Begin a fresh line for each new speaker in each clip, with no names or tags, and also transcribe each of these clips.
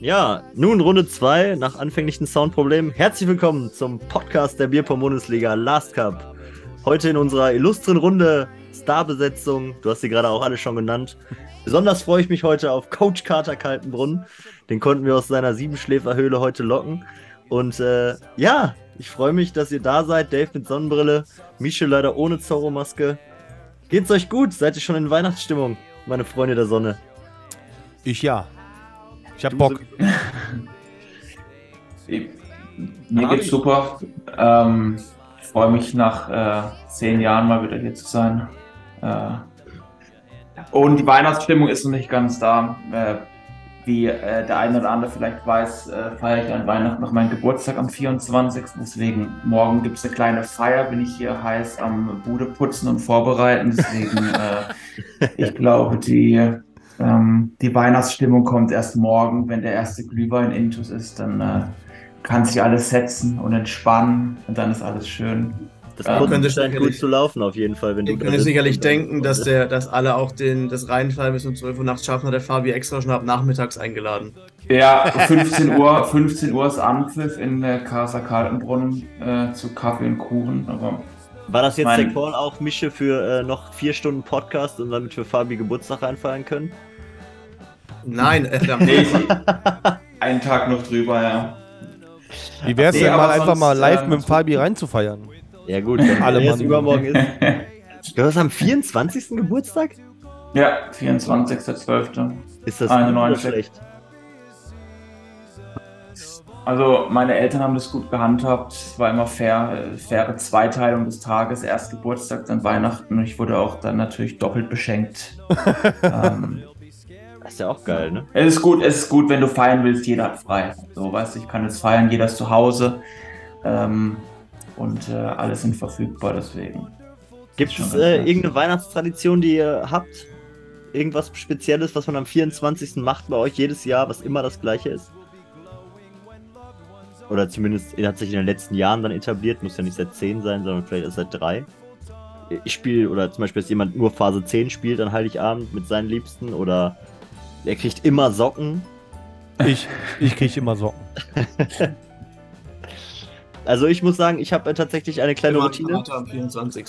Ja, nun Runde 2 nach anfänglichen Soundproblemen. Herzlich willkommen zum Podcast der Bierpong-Bundesliga Last Cup. Heute in unserer illustren Runde Starbesetzung. Du hast sie gerade auch alle schon genannt. Besonders freue ich mich heute auf Coach Carter Kaltenbrunn. Den konnten wir aus seiner Siebenschläferhöhle heute locken. Und äh, ja, ich freue mich, dass ihr da seid. Dave mit Sonnenbrille, Mische leider ohne Zorro-Maske. Geht's euch gut? Seid ihr schon in Weihnachtsstimmung, meine Freunde der Sonne?
Ich ja. Ich hab Bock.
Mir geht's super. Ähm, ich freue mich nach äh, zehn Jahren mal wieder hier zu sein. Äh, und die Weihnachtsstimmung ist noch nicht ganz da. Äh, wie äh, der eine oder andere vielleicht weiß, äh, feiere ich an Weihnachten noch meinen Geburtstag am 24. Deswegen morgen gibt es eine kleine Feier, bin ich hier heiß am Bude putzen und vorbereiten. Deswegen, äh, ich glaube, die, ähm, die Weihnachtsstimmung kommt erst morgen, wenn der erste Glühwein intus ist. Dann äh, kann sich alles setzen und entspannen und dann ist alles schön.
Das
Ja.
kommt
Könnte
scheint gut zu laufen auf jeden Fall, wenn du
Ich
da
könnte
sitzt
sicherlich denken, dass, der, dass alle auch den, das Reinfallen bis um 12 Uhr nachts schaffen, hat der Fabi extra schon ab nachmittags eingeladen.
Ja, 15 Uhr, 15 Uhr ist Anpfiff in der Casa Kaltenbrunn äh, zu Kaffee und Kuchen. Aber
War das jetzt
Mein-
der Call auch, Mische, für äh, noch vier Stunden Podcast und damit wir Fabi Geburtstag reinfallen können?
Nein, äh, da-
nee, einen Tag noch drüber, ja.
Wie wär's
Nee,
denn mal einfach mal live
äh,
mit dem Fabi reinzufeiern?
Ja gut, wenn
Alle Mann.
übermorgen ist. Du hast am 24. Geburtstag?
Ja, 24.12.
Ist das
Eine
gut oder
neue
schlecht?
Also meine Eltern haben das gut gehandhabt. Es war immer fair, äh, faire Zweiteilung des Tages. Erst Geburtstag, dann Weihnachten. Und ich wurde auch dann natürlich doppelt beschenkt. ähm,
Das ist ja auch geil, ne?
Es ist gut, es ist gut, wenn du feiern willst, jeder hat frei. So, weißt du, ich kann jetzt feiern, jeder ist zu Hause. Ähm, und äh, alle sind verfügbar, deswegen.
Gibt es äh, irgendeine Weihnachtstradition, die ihr habt? Irgendwas Spezielles, was man am 24. macht bei euch jedes Jahr, was immer das gleiche ist? Oder zumindest hat sich in den letzten Jahren dann etabliert, muss ja nicht seit 10 sein, sondern vielleicht erst seit 3. Ich spiele, oder zum Beispiel, dass jemand nur Phase 10 spielt an Heiligabend mit seinen Liebsten, oder er kriegt immer Socken.
Ich, ich krieg immer Socken.
Also ich muss sagen, ich habe tatsächlich eine kleine
immer
Routine.
Kater am 24.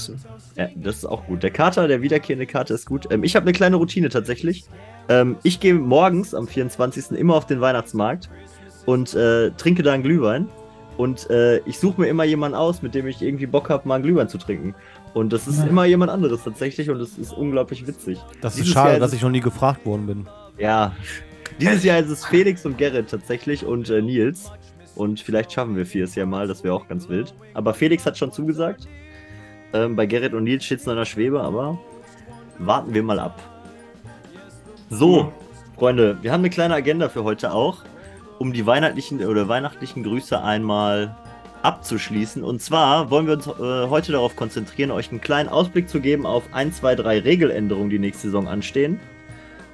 Ja, das ist auch gut. Der Kater, der wiederkehrende Kater ist gut. Ähm, ich habe eine kleine Routine tatsächlich. Ähm, ich gehe morgens am 24. immer auf den Weihnachtsmarkt und äh, trinke da einen Glühwein. Und äh, ich suche mir immer jemanden aus, mit dem ich irgendwie Bock habe, mal einen Glühwein zu trinken. Und das ist
Ja.
immer jemand anderes tatsächlich und es ist unglaublich witzig.
Das ist
Dieses
schade,
Jahr
dass ich noch nie gefragt worden bin.
Ja, dieses Jahr ist es Felix und Gerrit tatsächlich und äh, Nils. Und vielleicht schaffen wir viertes Jahr mal, das wäre auch ganz wild. Aber Felix hat schon zugesagt. Ähm, bei Gerrit und Nils steht es noch in der Schwebe, aber warten wir mal ab. So, Freunde, wir haben eine kleine Agenda für heute auch, um die weihnachtlichen oder weihnachtlichen Grüße einmal abzuschließen. Und zwar wollen wir uns äh, heute darauf konzentrieren, euch einen kleinen Ausblick zu geben auf 1, 2, 3 Regeländerungen, die nächste Saison anstehen.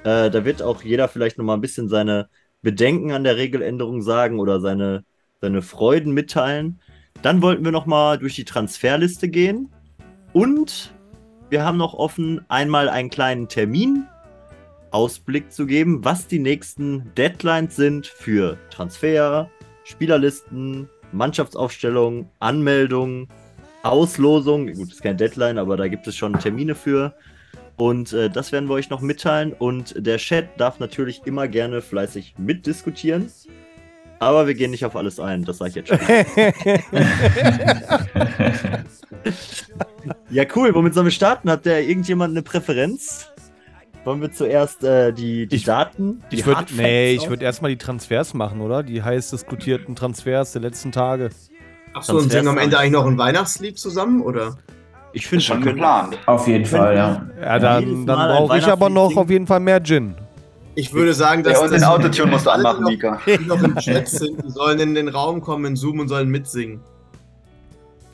Äh, da wird auch jeder vielleicht nochmal ein bisschen seine Bedenken an der Regeländerung sagen oder seine, seine Freuden mitteilen. Dann wollten wir nochmal durch die Transferliste gehen. Und wir haben noch offen, einmal einen kleinen Terminausblick zu geben, was die nächsten Deadlines sind für Transfer, Spielerlisten, Mannschaftsaufstellung, Anmeldung, Auslosung. Gut, ist kein Deadline, aber da gibt es schon Termine für. Und äh, das werden wir euch noch mitteilen. Und der Chat darf natürlich immer gerne fleißig mitdiskutieren. Aber wir gehen nicht auf alles ein, das sage ich jetzt schon. ja, cool. Womit sollen wir starten? Hat der irgendjemand eine Präferenz? Wollen wir zuerst äh, die, die
Ich-
Daten? Die
Ich würde
Hard
nee, ich würde erstmal die Transfers machen, oder? Die heiß diskutierten Transfers der letzten Tage.
Achso, und singen am Ende eigentlich noch ein Weihnachtslied zusammen, oder?
Ich finde
schon geplant.
Auf jeden Fall, ja.
Ja, dann, dann brauche ich aber noch auf jeden Fall mehr Gin.
Ich würde sagen, dass
Ja, und den
dass-
Autotune musst du anmachen, Mika.
Die noch im Chat sind, die sollen in den Raum kommen, in Zoom und sollen mitsingen.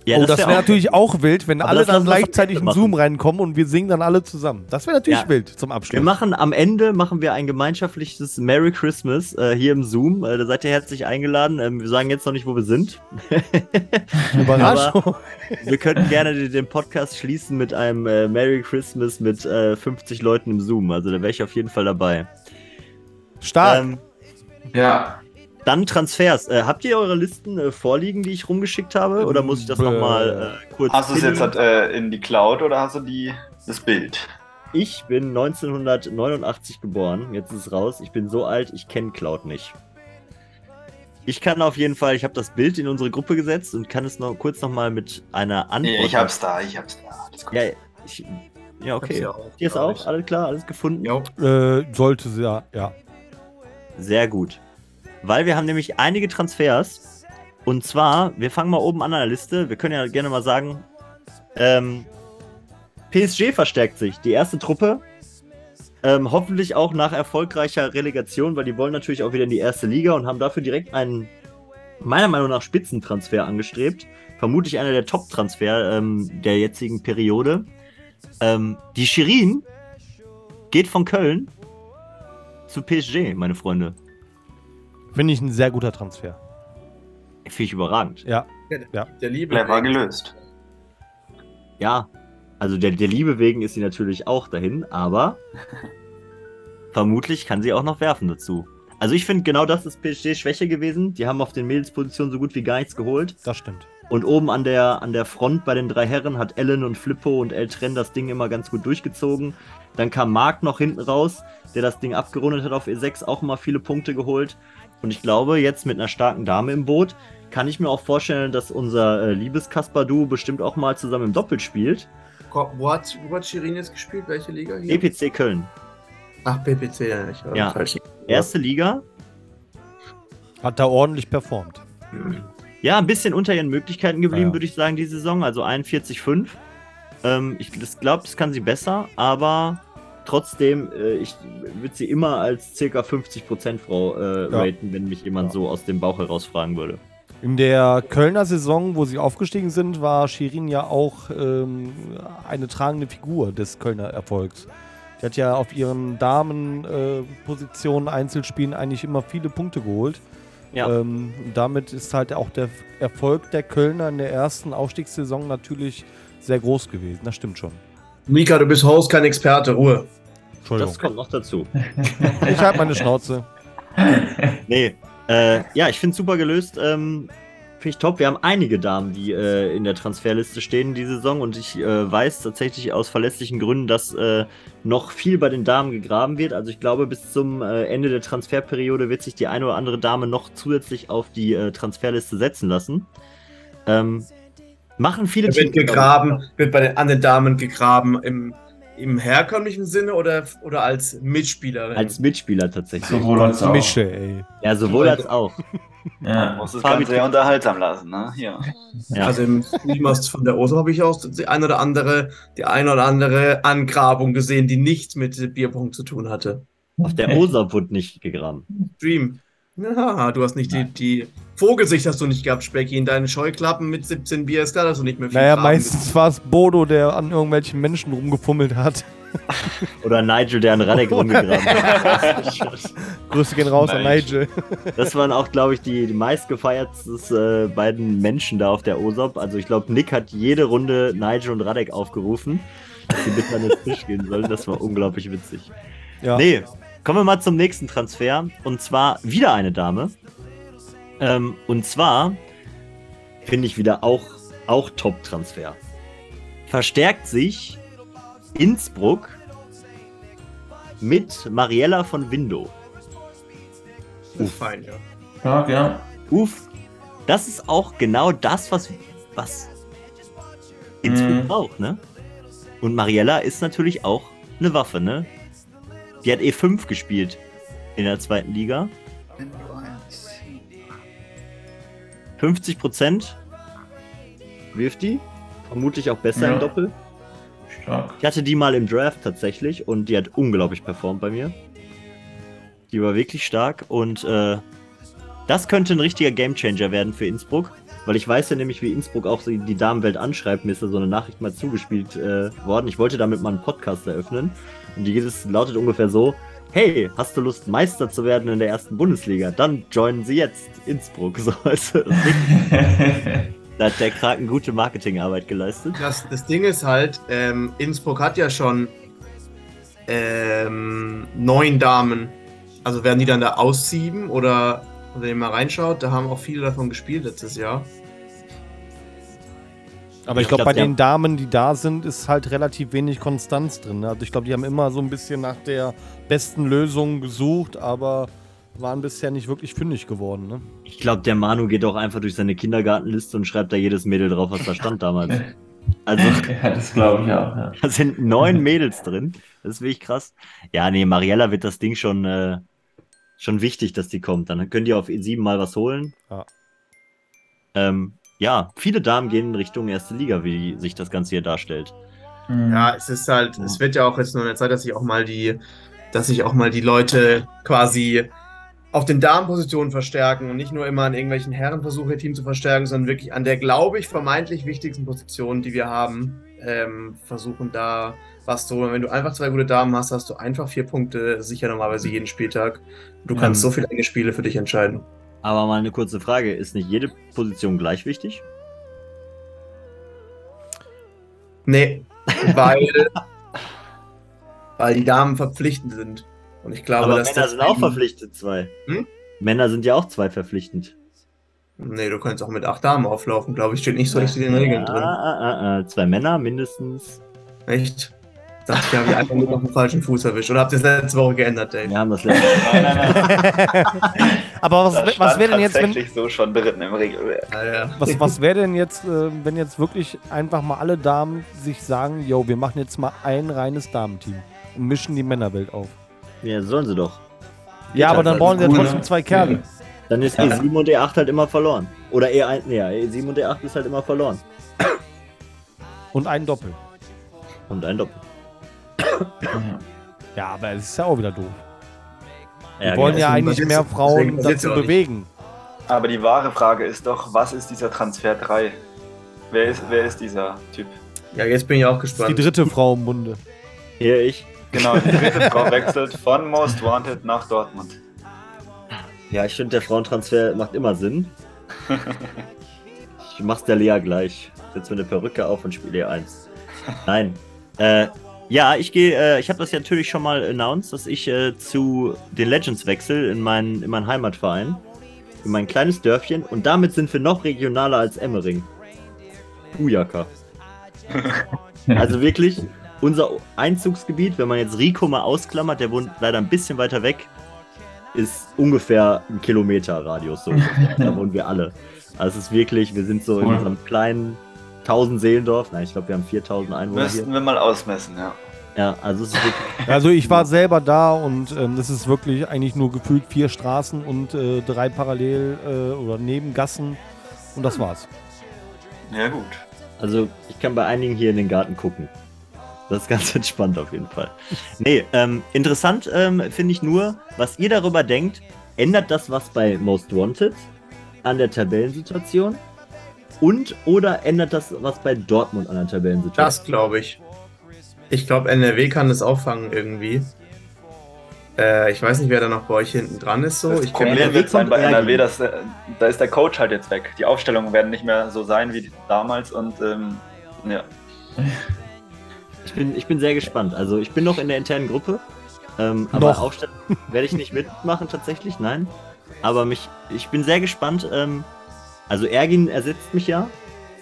Ja,
oh, das
wär
wäre
auch-
natürlich auch wild, wenn alle
das
dann
wir
gleichzeitig in. Zoom reinkommen und wir singen dann alle zusammen. Das wäre natürlich
Ja.
wild zum
Wir
Abschluss.
machen am Ende machen wir ein gemeinschaftliches Merry Christmas äh, hier im Zoom. Äh, da seid ihr herzlich eingeladen. Ähm, wir sagen jetzt noch nicht, wo wir sind.
Überraschung.
wir könnten gerne den, den Podcast schließen mit einem äh, Merry Christmas mit äh, 50 Leuten im Zoom. Also da wäre ich auf jeden Fall dabei.
Stark.
Ähm,
Ja,
Dann Transfers. Äh, habt ihr eure Listen äh, vorliegen, die ich rumgeschickt habe? Oder muss ich das nochmal äh, kurz
Hast du es jetzt äh, in die Cloud oder hast du die, das Bild?
Ich bin 1989 geboren. Jetzt ist es raus. Ich bin so alt, ich kenne Cloud nicht. Ich kann auf jeden Fall, ich habe das Bild in unsere Gruppe gesetzt und kann es noch kurz nochmal mit einer Antwort.
Nee, ich hab's da, ich hab's da. Alles gut.
Ja, ich, ja okay.
ja auch,
Hier ist auch, alles klar, alles gefunden.
Äh, sollte sie ja, ja.
Sehr gut. Weil wir haben nämlich einige Transfers. Und zwar, wir fangen mal oben an an der Liste. Wir können ja gerne mal sagen, ähm, PSG verstärkt sich. Die erste Truppe. Ähm, hoffentlich auch nach erfolgreicher Relegation, weil die wollen natürlich auch wieder in die erste Liga und haben dafür direkt einen, meiner Meinung nach, Spitzentransfer angestrebt. Vermutlich einer der Top-Transfer ähm, der jetzigen Periode. Ähm, die Shirin geht von Köln zu PSG, meine Freunde.
Finde ich ein sehr guter Transfer.
Finde ich überragend.
Ja.
Der Liebe.
Clever gelöst.
Ja, also der, der Liebe wegen ist sie natürlich auch dahin, aber vermutlich kann sie auch noch werfen dazu. Also ich finde, genau das ist PSG Schwäche gewesen. Die haben auf den Mädelspositionen so gut wie gar nichts geholt.
Das stimmt.
Und oben an der, an der Front bei den drei Herren hat Ellen und Flippo und El Tren das Ding immer ganz gut durchgezogen. Dann kam Marc noch hinten raus, der das Ding abgerundet hat auf E6, auch immer viele Punkte geholt. Und ich glaube, jetzt mit einer starken Dame im Boot kann ich mir auch vorstellen, dass unser äh, liebes Kaspar-Duo bestimmt auch mal zusammen im Doppel spielt.
Wo hat, wo hat Shirin jetzt gespielt? Welche Liga hier?
EPC Köln.
Ach, PPC, ja. Ich war
Ja.
falsch.
Erste Liga.
Hat da ordentlich performt.
Ja, ein bisschen unter ihren Möglichkeiten geblieben,
Ja.
würde ich sagen, die Saison. Also 41,5. Ähm, ich glaube, das kann sie besser, aber trotzdem, äh, ich würde sie immer als circa 50% Frau äh,
Ja.
raten, wenn mich jemand
Ja.
so aus dem Bauch heraus fragen würde.
In der Kölner Saison, wo sie aufgestiegen sind, war Shirin ja auch ähm, eine tragende Figur des Kölner Erfolgs. Die hat ja auf ihren Damenpositionen, äh, Einzelspielen eigentlich immer viele Punkte geholt.
Ja.
Ähm, und damit ist halt auch der Erfolg der Kölner in der ersten Aufstiegssaison natürlich sehr groß gewesen. Das stimmt schon.
Mika, du bist Host, kein Experte. Ruhe.
Entschuldigung.
Das kommt noch dazu.
Ich halte meine Schnauze.
Nee, äh, ja, ich finde super gelöst. Ähm, finde ich top. Wir haben einige Damen, die äh, in der Transferliste stehen die Saison und ich äh, weiß tatsächlich aus verlässlichen Gründen, dass äh, noch viel bei den Damen gegraben wird. Also ich glaube, bis zum äh, Ende der Transferperiode wird sich die eine oder andere Dame noch zusätzlich auf die äh, Transferliste setzen lassen. Ähm, machen viele
Er wird
Teams,
gegraben, wird bei den anderen Damen gegraben im, im herkömmlichen Sinne oder, oder als Mitspielerin?
Als Mitspieler tatsächlich.
sowohl als auch.
Mische, ey.
Ja, sowohl als auch.
Ja.
Muss das Ganze sehr unterhaltsam lassen, ne? Ja.
Ja.
Also im Streamers von der OSO habe ich auch die ein oder andere, die ein oder andere Angrabung gesehen, die nichts mit Bierpunkt zu tun hatte.
Auf der OSA wurde nicht gegraben.
Stream. Ja, du hast nicht die, die Vogelsicht hast du nicht gehabt, Specky. In deinen Scheuklappen mit 17 Bier ist klar, dass du nicht mehr viel
Naja, meistens war es Bodo, der an irgendwelchen Menschen rumgefummelt hat.
Oder Nigel, der an Radek rumgegraben hat.
Grüße gehen raus an
Nigel.
Nigel.
Das waren auch, glaube ich, die, die meistgefeiertsten äh, beiden Menschen da auf der OSOP. Also ich glaube, Nick hat jede Runde Nigel und Radek aufgerufen, dass sie bitte an den Tisch gehen sollen. Das war unglaublich witzig.
Ja.
Nee, kommen wir mal zum nächsten Transfer. Und zwar wieder eine Dame. Ähm, und zwar finde ich wieder auch, auch Top-Transfer. Verstärkt sich Innsbruck mit Mariella von Window.
ist fein, ja.
Stark, ja.
Uff, das ist auch genau das, was, was Innsbruck
Mhm.
braucht, ne? Und Mariella ist natürlich auch eine Waffe, ne? Die hat E5 gespielt in der zweiten Liga. 50 Prozent wirft die. Vermutlich auch besser
Ja.
im Doppel.
Stark.
Ich hatte die mal im Draft tatsächlich und die hat unglaublich performt bei mir. Die war wirklich stark und äh, das könnte ein richtiger Gamechanger werden für Innsbruck, weil ich weiß ja nämlich, wie Innsbruck auch die Damenwelt anschreibt. Mir ist da so eine Nachricht mal zugespielt äh, worden. Ich wollte damit mal einen Podcast eröffnen und die lautet ungefähr so: Hey, hast du Lust, Meister zu werden in der ersten Bundesliga? Dann joinen Sie jetzt Innsbruck. So, also, da hat der Kraken gute Marketingarbeit geleistet.
Das, das Ding ist halt, ähm, Innsbruck hat ja schon ähm, neun Damen Also werden die dann da aussieben oder wenn ihr mal reinschaut, da haben auch viele davon gespielt letztes Jahr.
Aber ich
Ich
glaube,
glaub,
bei
die
den Damen, die da sind, ist halt relativ wenig Konstanz drin. ne? Also ich glaube, die haben immer so ein bisschen nach der besten Lösung gesucht, aber waren bisher nicht wirklich fündig geworden. Ne?
Ich glaube, der Manu geht auch einfach durch seine Kindergartenliste und schreibt da jedes Mädel drauf, was da stand damals. Also,
Ja, das glaube ich auch. Ja.
da sind neun Mädels drin. Das ist wirklich krass. Ja, nee, Mariella wird das Ding schon, äh, schon wichtig, dass die kommt. Dann könnt ihr auf E7 mal was holen.
Ja.
Ähm, ja, viele Damen gehen in Richtung erste Liga, wie sich das Ganze hier darstellt.
Mhm.
Ja, es ist halt, es wird ja auch jetzt nur eine Zeit, dass sich auch mal die, dass sich auch mal die Leute quasi auf den Damenpositionen verstärken und nicht nur immer an irgendwelchen Herren versuchen, ihr Team zu verstärken, sondern wirklich an der, glaube ich, vermeintlich wichtigsten Position, die wir haben, ähm, versuchen da was zu holen. Wenn du einfach zwei gute Damen hast, hast du einfach vier Punkte sicher normalerweise jeden Spieltag. Du kannst
Ähm.
so viele enge Spiele für dich entscheiden.
Aber mal eine kurze Frage: Ist nicht jede Position gleich wichtig?
Nee, weil, weil die Damen verpflichtend sind. Und ich glaube,
Aber
dass
Männer sind auch verpflichtet, zwei.
Hm?
Männer sind ja auch zwei verpflichtend.
Nee, du kannst auch mit acht Damen auflaufen, glaube ich. Steht nicht so richtig in den Regeln
Ah,
drin.
ah, ah, ah. Zwei Männer mindestens.
Echt? Dachte ich, habe ich einfach nur noch den falschen Fuß erwischt. Oder habt ihr es letzte Woche geändert, Dave?
Wir haben das letzte
Nein, nein, nein.
Aber
Das
was, was wäre denn jetzt, wenn,
so schon drin im Regelwerk.
Ja, ja.
was, was wäre denn jetzt, äh, wenn jetzt wirklich einfach mal alle Damen sich sagen, yo, wir machen jetzt mal ein reines Damenteam und mischen die Männerwelt auf?
Ja, sollen sie doch.
Ja, aber dann brauchen sie ja
cool,
trotzdem
ne?
zwei Kerle.
Dann ist E7 und E8 halt immer verloren. Oder E1, nee, ja, E7 und E8 ist halt immer verloren.
Und ein Doppel.
Und ein Doppel.
Ja.
Aber es ist ja auch wieder doof. Wir
Ja,
wollen
genau.
ja eigentlich
passiert-
mehr Frauen dazu bewegen.
Aber die wahre Frage ist doch, was ist dieser Transfer 3? Wer ist, wer ist dieser Typ?
ja, jetzt bin ich auch
Das ist die
gespannt.
dritte Frau im Bunde.
Hier ich.
Genau, die dritte Frau wechselt von Most Wanted nach Dortmund.
Ja, ich finde, der Frauentransfer macht immer Sinn. Ich mach's der Lea gleich. Setz mir eine Perücke auf und spiele E1. Nein. Äh, ja, ich gehe, äh, ich habe das ja natürlich schon mal announced, dass ich äh, zu den Legends wechsle in meinen in meinen Heimatverein. In mein kleines Dörfchen. Und damit sind wir noch regionaler als Emmering. Ujaka. Also wirklich, unser Einzugsgebiet, wenn man jetzt Rico mal ausklammert, der wohnt leider ein bisschen weiter weg, ist ungefähr ein Kilometer Radius. So. da wohnen wir alle. Also es ist wirklich, wir sind so in
Cool.
unserem kleinen 1000 Seelendorf. Nein, ich glaube, wir haben 4000 Einwohner
Müssten
hier.
wir mal ausmessen, ja.
Ja, also es ist wirklich,
Also ich war selber da und ähm, das ist wirklich eigentlich nur gefühlt vier Straßen und äh, drei parallel äh, oder Nebengassen und das war's.
Ja, gut.
also ich kann bei einigen hier in den Garten gucken. Das ist ganz entspannt auf jeden Fall. Nee, ähm, interessant ähm, finde ich nur, was ihr darüber denkt, ändert das was bei Most Wanted an der Tabellensituation? Und oder ändert das was bei Dortmund an der Tabellensituation?
Das glaube ich. Ich glaube, NRW kann das auffangen irgendwie. Äh, ich weiß nicht, wer da noch bei euch hinten dran ist. So.
Das
Ich
Problem wird sein bei NRW, dass äh, da ist der Coach halt jetzt weg. Die Aufstellungen werden nicht mehr so sein wie damals und ähm, ja.
Ich bin, ich bin sehr gespannt. Also ich bin noch in der internen Gruppe. Ähm, aber
Noch.
Aufstellung werde ich nicht mitmachen tatsächlich, nein. Aber mich, ich bin sehr gespannt. Ähm, also Ergin ersetzt mich ja.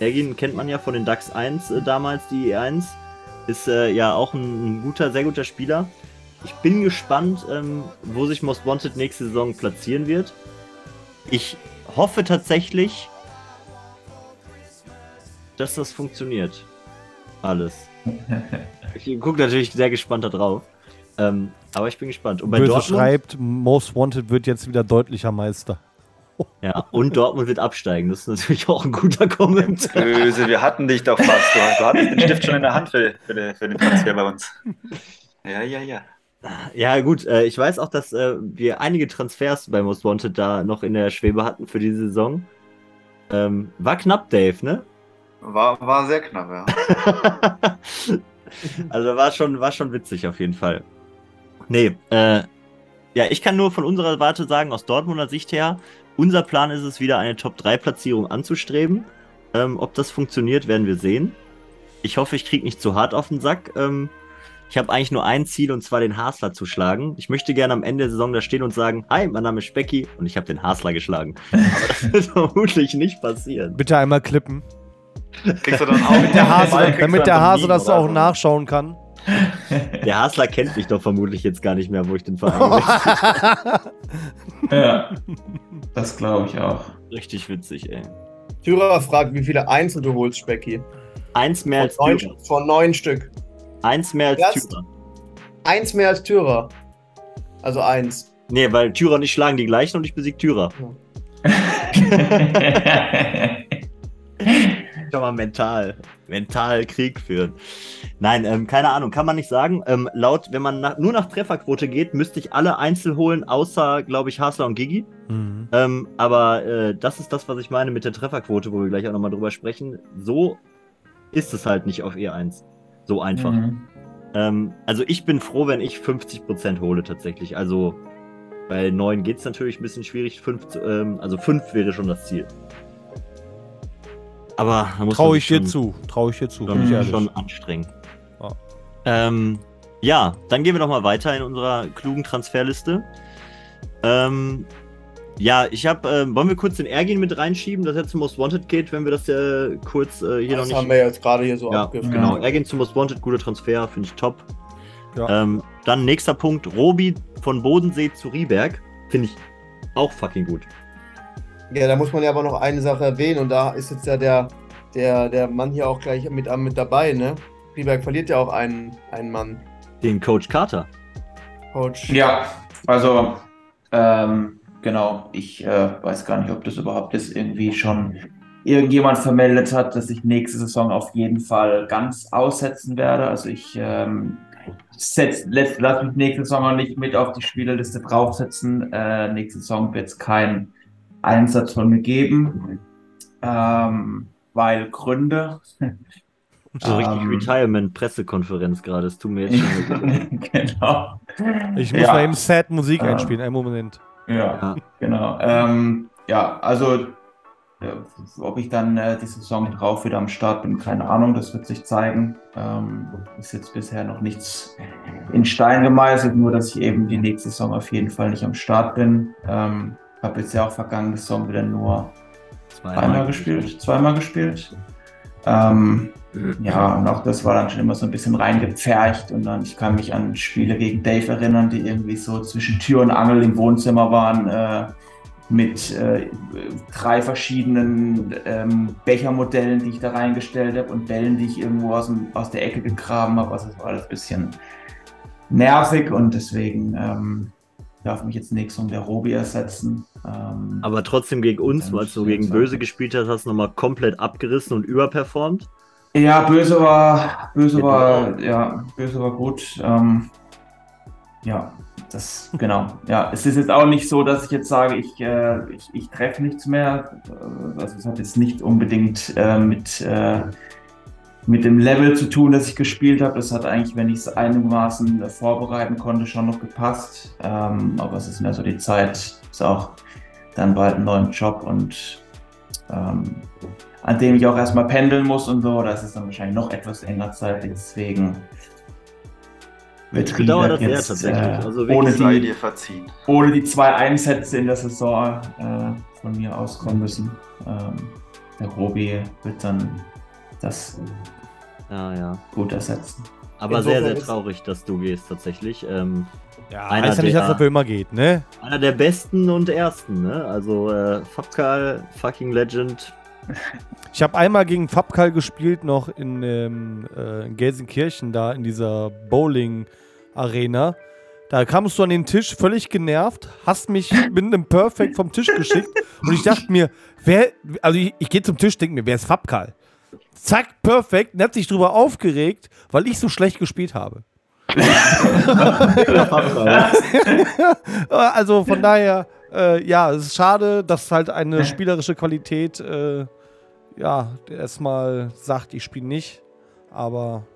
Ergin kennt man ja von den DAX 1 äh, damals, die E1. Ist äh, ja auch ein, ein guter, sehr guter Spieler. Ich bin gespannt, ähm, wo sich Most Wanted nächste Saison platzieren wird. Ich hoffe tatsächlich, dass das funktioniert. Alles. Ich gucke natürlich sehr gespannt da drauf. Ähm, aber ich bin gespannt. Und bei
Böse
Dortmund,
schreibt, Most Wanted wird jetzt wieder deutlicher Meister.
ja, und Dortmund wird absteigen. Das ist natürlich auch ein guter Kommentar.
Böse, wir hatten dich doch fast. Du, du hattest den Stift schon in der Hand für, für, den, für den Transfer bei uns. Ja, ja, ja.
Ja, gut. Äh, ich weiß auch, dass äh, wir einige Transfers bei Most Wanted da noch in der Schwebe hatten für diese Saison. Ähm, war knapp, Dave, ne?
War, war sehr knapp, ja.
also war schon, war schon witzig auf jeden Fall. Nee, äh, ja, ich kann nur von unserer Warte sagen, aus Dortmunder Sicht her, unser Plan ist es wieder, eine Top-3-Platzierung anzustreben. Ähm, ob das funktioniert, werden wir sehen. Ich hoffe, ich kriege nicht zu hart auf den Sack. Ähm, Ich habe eigentlich nur ein Ziel und zwar den Hasler zu schlagen. Ich möchte gerne am Ende der Saison da stehen und sagen: Hi, mein Name ist Specki und ich habe den Hasler geschlagen. Aber das wird vermutlich nicht passieren.
Bitte einmal klippen.
Kriegst du dann auch
Damit der Hase, damit der Hase das auch
so.
nachschauen kann.
Der Hasler kennt mich doch vermutlich jetzt gar nicht mehr, wo ich den Verein
Ja, das glaube ich auch.
Richtig witzig, ey.
Tyrer fragt, wie viele Einzel du holst, Specki.
Eins mehr als
neun,
Thürer.
von neun Stück.
Eins mehr als Thürer.
Eins mehr als Tyrer. Also eins.
Nee, weil Thürer und ich schlagen die gleichen und ich besieg Thürer. Kann man mental, mental Krieg führen. Nein, ähm, keine Ahnung, kann man nicht sagen. Ähm, laut, wenn man nach, nur nach Trefferquote geht, müsste ich alle Einzel holen, außer, glaube ich, Hasler und Gigi.
Mhm.
Ähm, aber äh, das ist das, was ich meine mit der Trefferquote, wo wir gleich auch nochmal drüber sprechen. So ist es halt nicht auf E1. So einfach.
Mhm.
Ähm, also ich bin froh, wenn ich 50% hole tatsächlich. Also bei 9 geht es natürlich ein bisschen schwierig. Fünf, zu- ähm, also 5 wäre schon das Ziel. Aber
Traue ich dir zu. Traue ich dir zu.
Schon,
bin
schon anstrengend.
Ja.
Ähm, ja, dann gehen wir doch mal weiter in unserer klugen Transferliste. Ähm, ja, ich habe, äh, wollen wir kurz den Ergin mit reinschieben, dass er zum Most Wanted geht, wenn wir das äh, kurz äh, hier
das
noch
haben
nicht.
wir jetzt gerade hier so
Ja,
abgefragt.
genau. Ergin zum Most Wanted, guter Transfer, finde ich top.
Ja.
Ähm, dann nächster Punkt, Robi von Bodensee zu Rieberg, finde ich auch fucking gut.
Ja, da muss man ja aber noch eine Sache erwähnen und da ist jetzt ja der, der, der Mann hier auch gleich mit, mit dabei, ne? Rieberg verliert ja auch einen, einen Mann.
Den Coach Carter.
Coach.
Ja, also ähm, genau, ich äh, weiß gar nicht, ob das überhaupt jetzt irgendwie schon irgendjemand vermeldet hat, dass ich nächste Saison auf jeden Fall ganz aussetzen werde. Also ich ähm, setz, lass, lass mich nächste Saison noch nicht mit auf die Spielerliste draufsetzen. Äh, nächste Saison wird es keinen Einsatz von mir geben, ähm, weil Gründe.
So richtig
Ähm.
Retirement-Pressekonferenz gerade. Es tut mir jetzt schon
genau.
Ich muss
Ja.
mal eben Sad Musik
Ja.
einspielen. Einen Moment.
Ja,
Ja.
genau. Ähm, ja, also äh, ob ich dann äh, die Saison drauf wieder am Start bin, keine Ahnung, das wird sich zeigen. Ähm, ist jetzt bisher noch nichts in Stein gemeißelt, nur dass ich eben die nächste Saison auf jeden Fall nicht am Start bin. Ähm, habe jetzt ja auch vergangene Saison wieder nur einmal gespielt, zweimal gespielt. Ähm, ja, und auch das war dann schon immer so ein bisschen reingepfercht und dann, ich kann mich an Spiele gegen Dave erinnern, die irgendwie so zwischen Tür und Angel im Wohnzimmer waren, äh, mit äh, drei verschiedenen ähm, Bechermodellen, die ich da reingestellt habe und Bällen, die ich irgendwo aus, dem, aus der Ecke gegraben habe. Also das war alles ein bisschen nervig und deswegen ähm, darf mich jetzt nichts um der Robi ersetzen. Ähm,
Aber trotzdem gegen uns, als du gegen. Böse gespielt hast, hast du nochmal komplett abgerissen und überperformt.
Ja, böse war, böse
Geht
war, ja, böse war gut. Ähm, ja, das, genau. Ja, es ist jetzt auch nicht so, dass ich jetzt sage, ich, äh, ich, ich treffe nichts mehr. Also es hat jetzt nicht unbedingt äh, mit, äh, mit dem Level zu tun, das ich gespielt habe. Das hat eigentlich, wenn ich es einigermaßen vorbereiten konnte, schon noch gepasst. Ähm, aber es ist mehr so die Zeit, ist auch dann bald einen neuen Job und ähm, an dem ich auch erstmal pendeln muss und so. Das ist dann wahrscheinlich noch etwas enger zeitlich. Deswegen wird Rieberg
das sehr tatsächlich.
äh,
Also
ohne, die,
dir verziehen.
ohne die zwei Einsätze in der Saison äh, von mir auskommen müssen. Ähm, der Robi wird dann das
Ja, ja.
gut ersetzen.
Aber
Insofern
sehr, sehr traurig, dass du gehst tatsächlich. Ähm,
Ja,
Einer
heißt ja nicht,
der-
dass das für immer geht, ne?
einer der besten und ersten, ne? Also äh, Fabkal, fucking Legend.
Ich habe einmal gegen Fabkal gespielt, noch in, ähm, äh, in Gelsenkirchen, da in dieser Bowling-Arena. Da kamst du an den Tisch völlig genervt, hast mich mit einem Perfect vom Tisch geschickt und ich dachte mir, wer, also ich, ich gehe zum Tisch, denke mir, wer ist Fabkal? Zack, Perfect, und hat sich drüber aufgeregt, weil ich so schlecht gespielt habe. also von daher, äh, ja, es ist schade, dass halt eine spielerische Qualität, äh, ja, erstmal sagt, ich spiele nicht, aber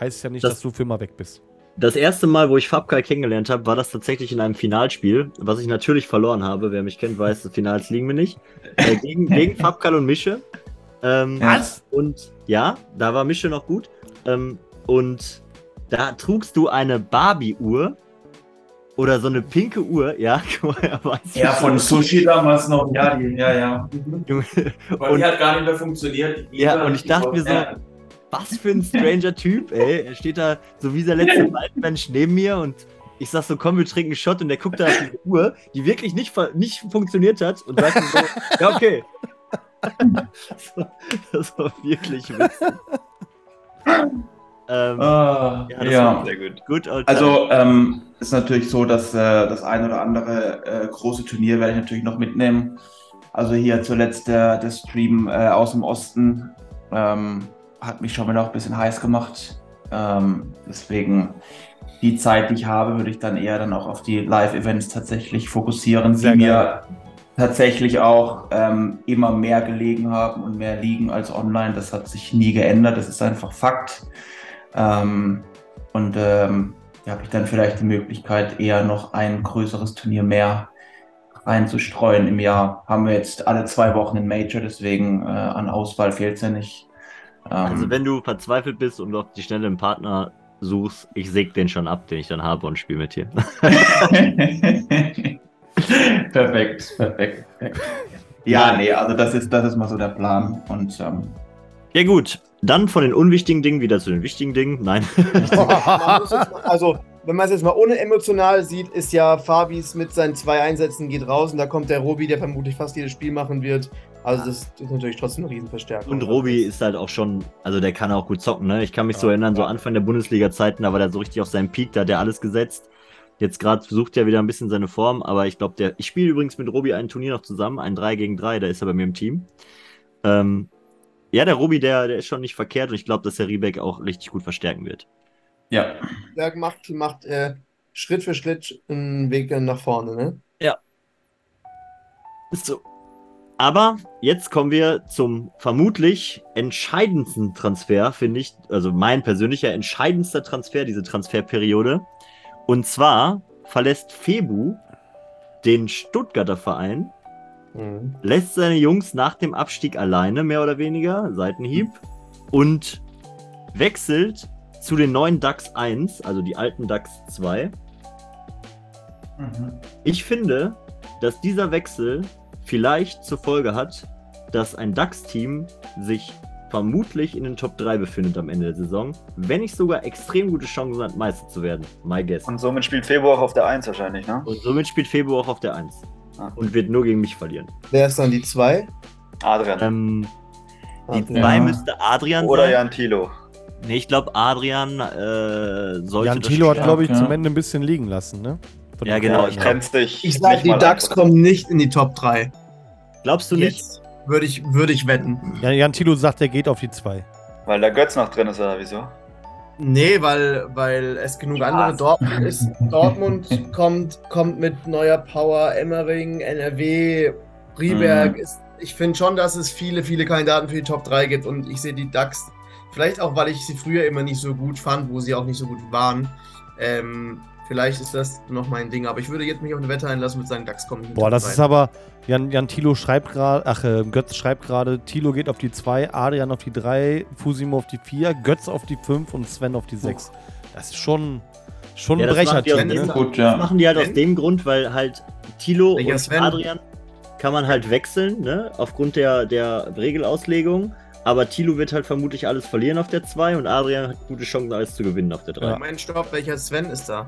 heißt ja nicht,
Das-
dass du für immer weg bist.
Das erste Mal, wo ich Fabkal kennengelernt habe, war das tatsächlich in einem Finalspiel, was ich natürlich verloren habe. Wer mich kennt, weiß, Finals liegen mir nicht. Äh, gegen, gegen Fabkal und Mische. Ähm,
Ja.
Was?
Und ja, da war Mische noch gut. Ähm, und da trugst du eine Barbie-Uhr oder so eine pinke Uhr, ja, guck mal, er weiß
Ja,
nicht.
von Sushi damals noch. Ja, die, ja, ja.
Und-
die hat gar nicht mehr funktioniert.
Ja, und ich dachte mir so,
Ja.
was für ein stranger Typ, ey. Er steht da so wie der letzte Waldmensch neben mir und ich sag so, komm, wir trinken einen Shot und der guckt da auf die Uhr, die wirklich nicht, nicht funktioniert hat und sagt mir so, ja, okay. das war wirklich witzig. ähm,
Ah,
Ja,
ja.
Sehr gut.
good
Also ähm, ist natürlich so, dass äh, das ein oder andere äh, große Turnier werde ich natürlich noch mitnehmen. Also hier zuletzt der, der Stream äh, aus dem Osten ähm, hat mich schon wieder auch ein bisschen heiß gemacht. Ähm, deswegen die Zeit, die ich habe, würde ich dann eher dann auch auf die Live-Events tatsächlich fokussieren,
Sehr
die
geil.
mir tatsächlich auch ähm, immer mehr gelegen haben und mehr liegen als online. Das hat sich nie geändert. Das ist einfach Fakt. Ähm, und ähm, da habe ich dann vielleicht die Möglichkeit, eher noch ein größeres Turnier mehr reinzustreuen im Jahr. Haben wir jetzt alle zwei Wochen ein Major, deswegen äh, an Auswahl fehlt es ja nicht. Ähm,
Also wenn du verzweifelt bist und auf die Schnelle einen Partner suchst, ich säg den schon ab, den ich dann habe und spiele mit dir.
perfekt, perfekt, perfekt. Ja, nee, also das ist, das ist mal so der Plan. Und ähm,
Ja gut, dann von den unwichtigen Dingen wieder zu den wichtigen Dingen. Nein.
Mal, also, wenn man es jetzt mal ohne emotional sieht, ist ja Fabis mit seinen zwei Einsätzen geht raus und da kommt der Robi, der vermutlich fast jedes Spiel machen wird. Also das ist natürlich trotzdem eine Riesenverstärkung.
Und Robi ist halt auch schon, also der kann auch gut zocken, ne? Ich kann mich so
Ja,
erinnern, so
ja.
Anfang der Bundesliga-Zeiten, da war der so richtig auf seinem Peak, da hat er alles gesetzt. Jetzt gerade sucht er wieder ein bisschen seine Form, aber ich glaube, der. Ich spiele übrigens mit Robi ein Turnier noch zusammen, ein 3 gegen 3, da ist er bei mir im Team. Ähm, ja, der Robi, der, der ist schon nicht verkehrt und ich glaube, dass der Riebeck auch richtig gut verstärken wird.
ja,
Der macht, macht äh, Schritt für Schritt einen Weg nach vorne, ne?
So. Aber jetzt kommen wir zum vermutlich entscheidendsten Transfer, finde ich. Also mein persönlicher entscheidendster Transfer, diese Transferperiode. Und zwar verlässt Febu den Stuttgarter Verein,
Mhm.
lässt seine Jungs nach dem Abstieg alleine, mehr oder weniger, Seitenhieb, und wechselt zu den neuen DAX 1, also die alten DAX 2.
Mhm.
Ich finde, dass dieser Wechsel vielleicht zur Folge hat, dass ein DAX-Team sich vermutlich in den Top 3 befindet am Ende der Saison, wenn nicht sogar extrem gute Chancen hat, Meister zu werden. My guess.
Und somit spielt Februar auch auf der 1 wahrscheinlich, ne?
Und somit spielt Februar auch auf der 1.
Ah.
Und wird nur gegen mich verlieren.
Wer ist dann die zwei?
Adrian.
Ähm, die
Adrian.
2
Ja.
müsste Adrian
Oder
sein.
Jan Thilo.
Nee, ich glaube, Adrian äh, sollte.
Jan Thilo hat, glaube ich,
Ja.
zum Ende ein bisschen liegen lassen, ne? Von
Ja, genau,
Genau, ich dich.
Ich sag,
nicht
die DAX
ab.
kommen nicht in die Top 3.
Glaubst du nicht?
Würde ich, würde ich wetten.
Ja, Jan Thilo sagt, er geht auf die 2.
Weil der Götz noch drin ist, oder wieso?
Nee, weil, weil es genug
Spaß.
andere Dortmund ist. Dortmund kommt, kommt mit neuer Power, Emmering, NRW, Rieberg.
Mhm.
Ist, ich finde schon, dass es viele, viele Kandidaten für die Top 3 gibt und ich sehe die DAX, vielleicht auch, weil ich sie früher immer nicht so gut fand, wo sie auch nicht so gut waren. Ähm, vielleicht ist das noch mein Ding, aber ich würde jetzt mich auf eine Wette einlassen und sagen, DAX kommt
Boah, das
3.
ist aber. Jan, Jan Thilo schreibt gerade, ach, äh, Götz schreibt gerade, Thilo geht auf die 2, Adrian auf die 3, Fusimo auf die 4, Götz auf die 5 und Sven auf die 6. Das ist schon, schon
Ja,
ein
das
Brecherteam,
auch
ne?
Gut,
Das
ja.
machen die halt aus dem Grund, weil halt Tilo
Welcher
und
Sven?
Adrian kann man halt wechseln, ne? Aufgrund der, der Regelauslegung. Aber Tilo wird halt vermutlich alles verlieren auf der 2 und Adrian hat gute Chancen, alles zu gewinnen auf der 3.
Moment, stopp, welcher Sven ist da?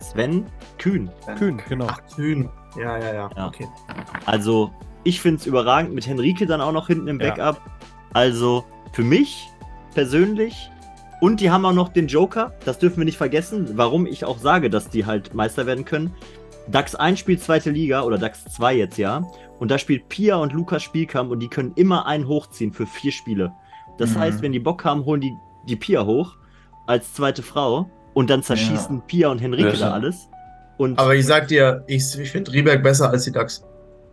Sven Kühn.
Kühn, genau.
Ach, Kühn. Ja, ja, ja.
Ja.
Okay.
Also, ich finde es überragend mit Henrike dann auch noch hinten im
Ja.
Backup. Also, für mich persönlich. Und die haben auch noch den Joker, das dürfen wir nicht vergessen, warum ich auch sage, dass die halt Meister werden können. DAX 1 spielt zweite Liga oder DAX 2 jetzt ja. Und da spielt Pia und Lukas Spielkamp und die können immer einen hochziehen für vier Spiele. Das
Mhm.
heißt, wenn die Bock haben, holen die die Pia hoch als zweite Frau und dann zerschießen Pia und Henrike
Böse.
da alles. Und
Aber ich sag dir, ich, ich finde Rieberg besser als die DAX.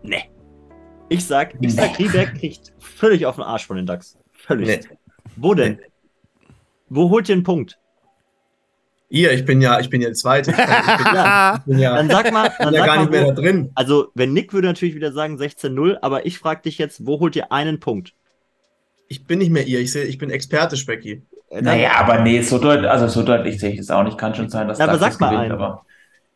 Ne. Ich sag, ich sag, Rieberg kriegt völlig auf den Arsch von den DAX. Völlig.
Nee.
Wo denn? Wo holt ihr einen Punkt?
Ihr, ich bin ja, ich bin ja Zweite. Ich, kann, ich bin ja, ich bin ja,
Dann sag mal,
bin
dann
ja
sag
gar
mal
nicht mehr
wo,
da drin.
also wenn Nick würde natürlich wieder sagen 16-0, aber ich frage dich jetzt, wo holt ihr einen Punkt?
Ich bin nicht mehr ihr. Ich, seh, ich bin Experte, Specki.
Äh,
Naja, aber nee, so deutlich, also so deutlich sehe ich das auch nicht. Kann schon sein, dass
Ja, aber
Dax
sag
das
mal
gewinnt,
einen.
aber.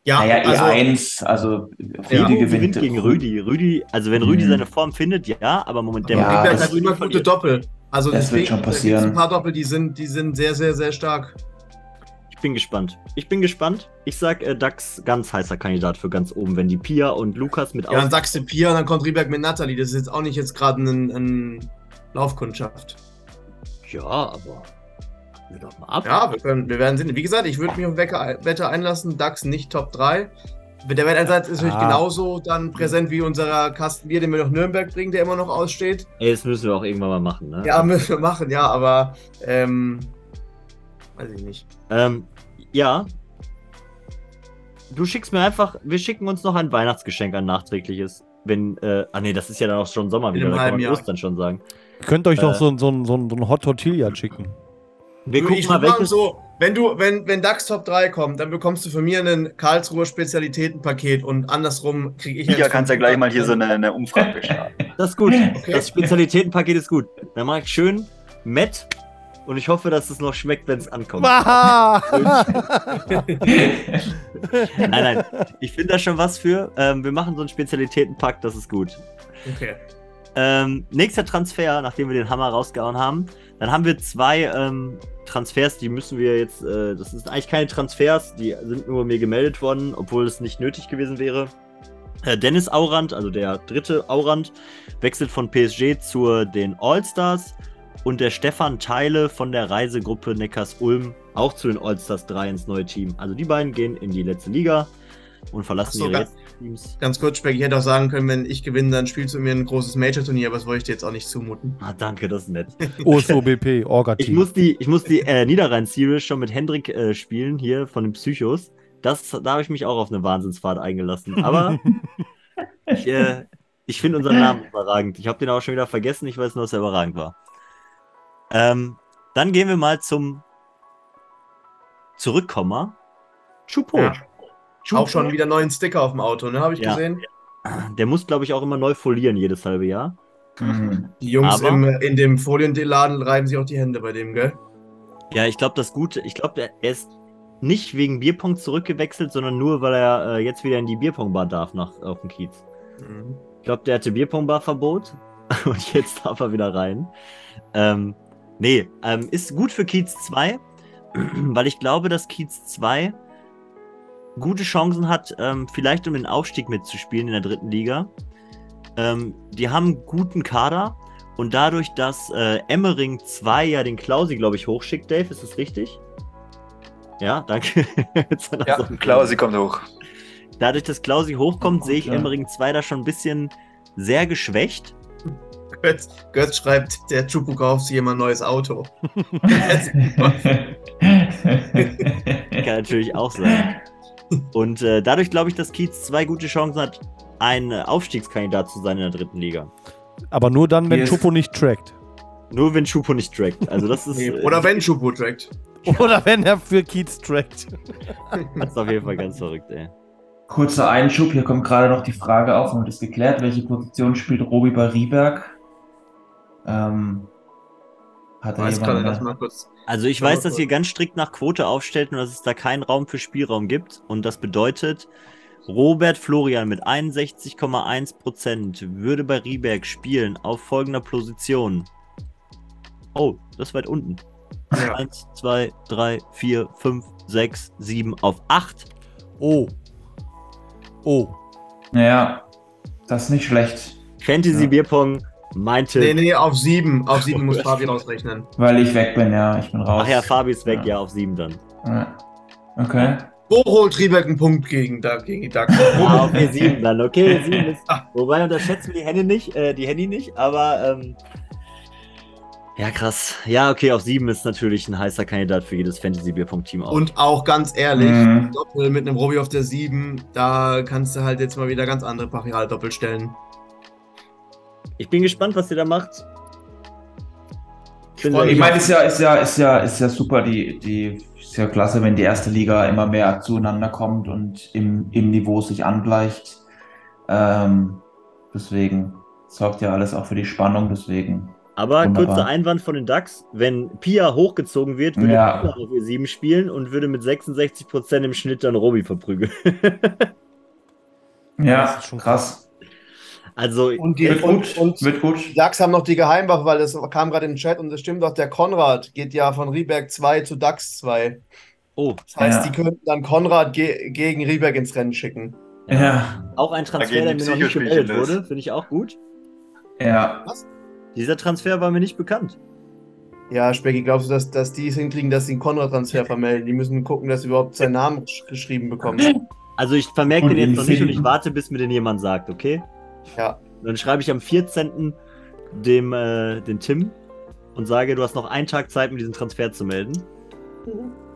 Ja,
naja,
also,
E1, also
Rüdi
Rüdi
gewinnt
gewinnt.
gegen Rüdi. Rüdi, also wenn Rüdi
Mhm.
seine Form findet, ja, aber momentan
Ja,
hat immer gute Doppel. Also
Das wird
deswegen,
schon
da gibt's
passieren.
ein paar Doppel, die sind, die sind sehr, sehr, sehr stark.
Ich bin gespannt. Ich bin gespannt. Ich sag, äh, Dax ganz heißer Kandidat für ganz oben, wenn die Pia und Lukas mit
Ja, dann sagst du Pia und dann kommt Rieberg mit Natalie. Das ist jetzt auch nicht jetzt gerade ein, ein Laufkundschaft.
Ja, aber. Wir doch mal ab.
Ja, wir, können, wir werden sehen. Wie gesagt, ich würde mich auf Wecke- Wette einlassen. DAX nicht Top 3. Der Wetteinsatz ist natürlich
Ah.
genauso dann präsent wie unser Kastenbier, den wir nach Nürnberg bringen, der immer noch aussteht.
Ey, das müssen wir auch irgendwann mal machen, ne?
Ja, müssen wir machen, ja, aber ähm, weiß ich nicht.
Ähm, ja. Du schickst mir einfach, wir schicken uns noch ein Weihnachtsgeschenk, ein nachträgliches. Wenn, äh, ah nee, das ist ja dann auch schon Sommer wieder, da kann man
Jahr.
Ostern schon sagen.
Ihr könnt euch
Äh.
doch so, ein- so, so, so ein Hot Tortilla schicken.
Wir
Du,
gucken
ich
mal, welches.
so, wenn du, wenn, wenn DAX Top 3 kommt, dann bekommst du von mir ein Karlsruher Spezialitätenpaket und andersrum kriege ich eins
kannst ja gleich mal hier so eine, eine Umfrage starten.
Das ist gut.
Okay.
Das Spezialitätenpaket ist gut. Dann mache ich schön Matt und ich hoffe, dass es noch schmeckt, wenn es ankommt. Nein, nein. Ich finde da schon was für. Ähm, wir machen so einen Spezialitätenpack, das ist gut.
Okay.
Ähm, nächster Transfer, nachdem wir den Hammer rausgehauen haben. Dann haben wir zwei ähm, Transfers, die müssen wir jetzt. Äh, das sind eigentlich keine Transfers, die sind nur mir gemeldet worden, obwohl es nicht nötig gewesen wäre. Äh, Dennis Aurand, also der dritte Aurand, wechselt von PSG zu den All-Stars. Und der Stefan Teile von der Reisegruppe Neckars Ulm auch zu den All-Stars 3 ins neue Team. Also die beiden gehen in die letzte Liga und verlassen
so,
ihre
ganz-
Teams.
Ganz kurz, Speck, ich hätte auch sagen können, wenn ich gewinne, dann spielst du mir ein großes Major-Turnier, aber das wollte ich dir jetzt auch nicht zumuten.
Ah, danke, das ist nett.
OSOBP,
Ich
Orga-Team.
muss die, ich muss die äh, Niederrhein-Series schon mit Hendrik äh, spielen, hier von den Psychos. Das, da habe ich mich auch auf eine Wahnsinnsfahrt eingelassen. Aber ich, äh, ich finde unseren Namen überragend. Ich habe den auch schon wieder vergessen. Ich weiß nur, dass er überragend war. Ähm, dann gehen wir mal zum Zurückkommer. Chupo.
Ja.
Chupo.
Auch schon wieder neuen Sticker auf dem Auto, ne? Habe ich
Ja.
gesehen.
Der muss, glaube ich, auch immer neu folieren jedes halbe Jahr.
Mhm.
Die Jungs
Aber-
im, in dem Folienladen reiben sich auch die Hände bei dem, gell?
Ja, ich glaube, das Gute, ich glaube, er er ist nicht wegen Bierpong zurückgewechselt, sondern nur, weil er äh, jetzt wieder in die Bierpongbar darf nach auf dem Kiez.
Mhm.
Ich glaube, der hatte Bierpongbar-Verbot und jetzt darf er wieder rein. Ähm, nee, ähm, ist gut für Kiez 2, weil ich glaube, dass Kiez 2 gute Chancen hat, ähm, vielleicht um den Aufstieg mitzuspielen in der dritten Liga. Ähm, die haben einen guten Kader und dadurch, dass äh, Emmering 2 ja den Klausi, glaube ich, hochschickt, Dave, ist das richtig? Ja, danke.
Ja,
so einen
Klausi kommt hoch.
Dadurch, dass Klausi hochkommt,
Oh,
sehe ich
klar.
Emmering 2 da schon ein bisschen sehr geschwächt.
Götz, Götz schreibt, der Chupu kauft sich immer ein neues Auto.
Kann natürlich auch sein. Und äh, dadurch glaube ich, dass Kiez zwei gute Chancen hat, ein äh, Aufstiegskandidat zu sein in der dritten Liga.
Aber nur dann, wenn
Hier ist-
Chopo nicht trackt.
Nur wenn Schupo nicht trackt. Also das ist, äh,
Oder wenn Chupu trackt.
Oder wenn er für Kiez trackt.
das ist auf jeden Fall ganz verrückt, ey.
Kurzer Einschub, hier kommt gerade noch die Frage auf, haben wir das geklärt, welche Position spielt Robi bei Rieberg? Ähm, hat
Weiß gerade,
jemand
mal kurz.
Also ich weiß, dass ihr ganz strikt nach Quote aufstellt und dass es da keinen Raum für Spielraum gibt. Und das bedeutet, Robert Florian mit 61,1% würde bei Rieberg spielen auf folgender Position. Oh, das ist weit unten.
Ja.
1, 2, 3, 4, 5, 6, 7 auf 8.
Oh. Oh.
Naja, das ist nicht schlecht,
Fantasy
Ja.
Bierpong meinte.
Nee, nee, auf sieben. Auf sieben muss Fabi rausrechnen.
weil ich weg bin, ja, ich bin raus.
Ach ja, Fabi ist weg,
Ja.
ja, auf 7 dann.
Ja. Okay.
Wo holt Rieberg einen Punkt gegen, da, gegen die Ducks?
Ah, okay, 7 dann, okay, 7 ist. Wobei unterschätzen wir die Hände nicht, äh, die Handy nicht, aber ähm, ja, krass. Ja, okay, auf 7 ist natürlich ein heißer Kandidat für jedes Fantasy Bierpong-Team auch.
Und auch ganz ehrlich,
Mhm.
Doppel mit einem Robi auf der 7, da kannst du halt jetzt mal wieder ganz andere Brachial-Doppel stellen.
Ich bin gespannt, was ihr da macht. Ich
Ich meine, ist ja, ist ja, ist ja, ist ja super, die, die ist ja klasse, wenn die erste Liga immer mehr zueinander kommt und im, im Niveau sich angleicht. Ähm, deswegen sorgt ja alles auch für die Spannung, deswegen
Aber
Wunderbar.
kurzer Einwand von den Ducks, wenn Pia hochgezogen wird, würde
Ja.
Pia auf E7 spielen und würde mit 66% im Schnitt dann Robi verprügeln.
Ja,
Das ist schon
krass.
Also,
Und die, und,
gut.
und
gut.
die DAX haben noch die Geheimwaffe, weil das kam gerade im Chat und das stimmt doch, der Konrad geht ja von Rieberg 2 zu DAX 2.
oh,
Das heißt,
Ja.
die könnten dann Konrad ge gegen Rieberg ins Rennen schicken.
Ja,
auch ein Transfer, der mir noch nicht gemeldet wurde, finde ich auch gut.
ja.
Dieser Transfer war mir nicht bekannt.
Ja, Specki, glaubst du, dass, dass die es hinkriegen, dass sie einen Konrad-Transfer vermelden? Die müssen gucken, dass sie überhaupt seinen Namen sch- geschrieben bekommen.
Also ich vermerke
Und
den jetzt noch nicht und ich warte, bis mir den jemand sagt, okay?
Ja.
Dann schreibe ich am 14. dem äh, den Tim und sage, du hast noch einen Tag Zeit, mir diesen Transfer zu melden.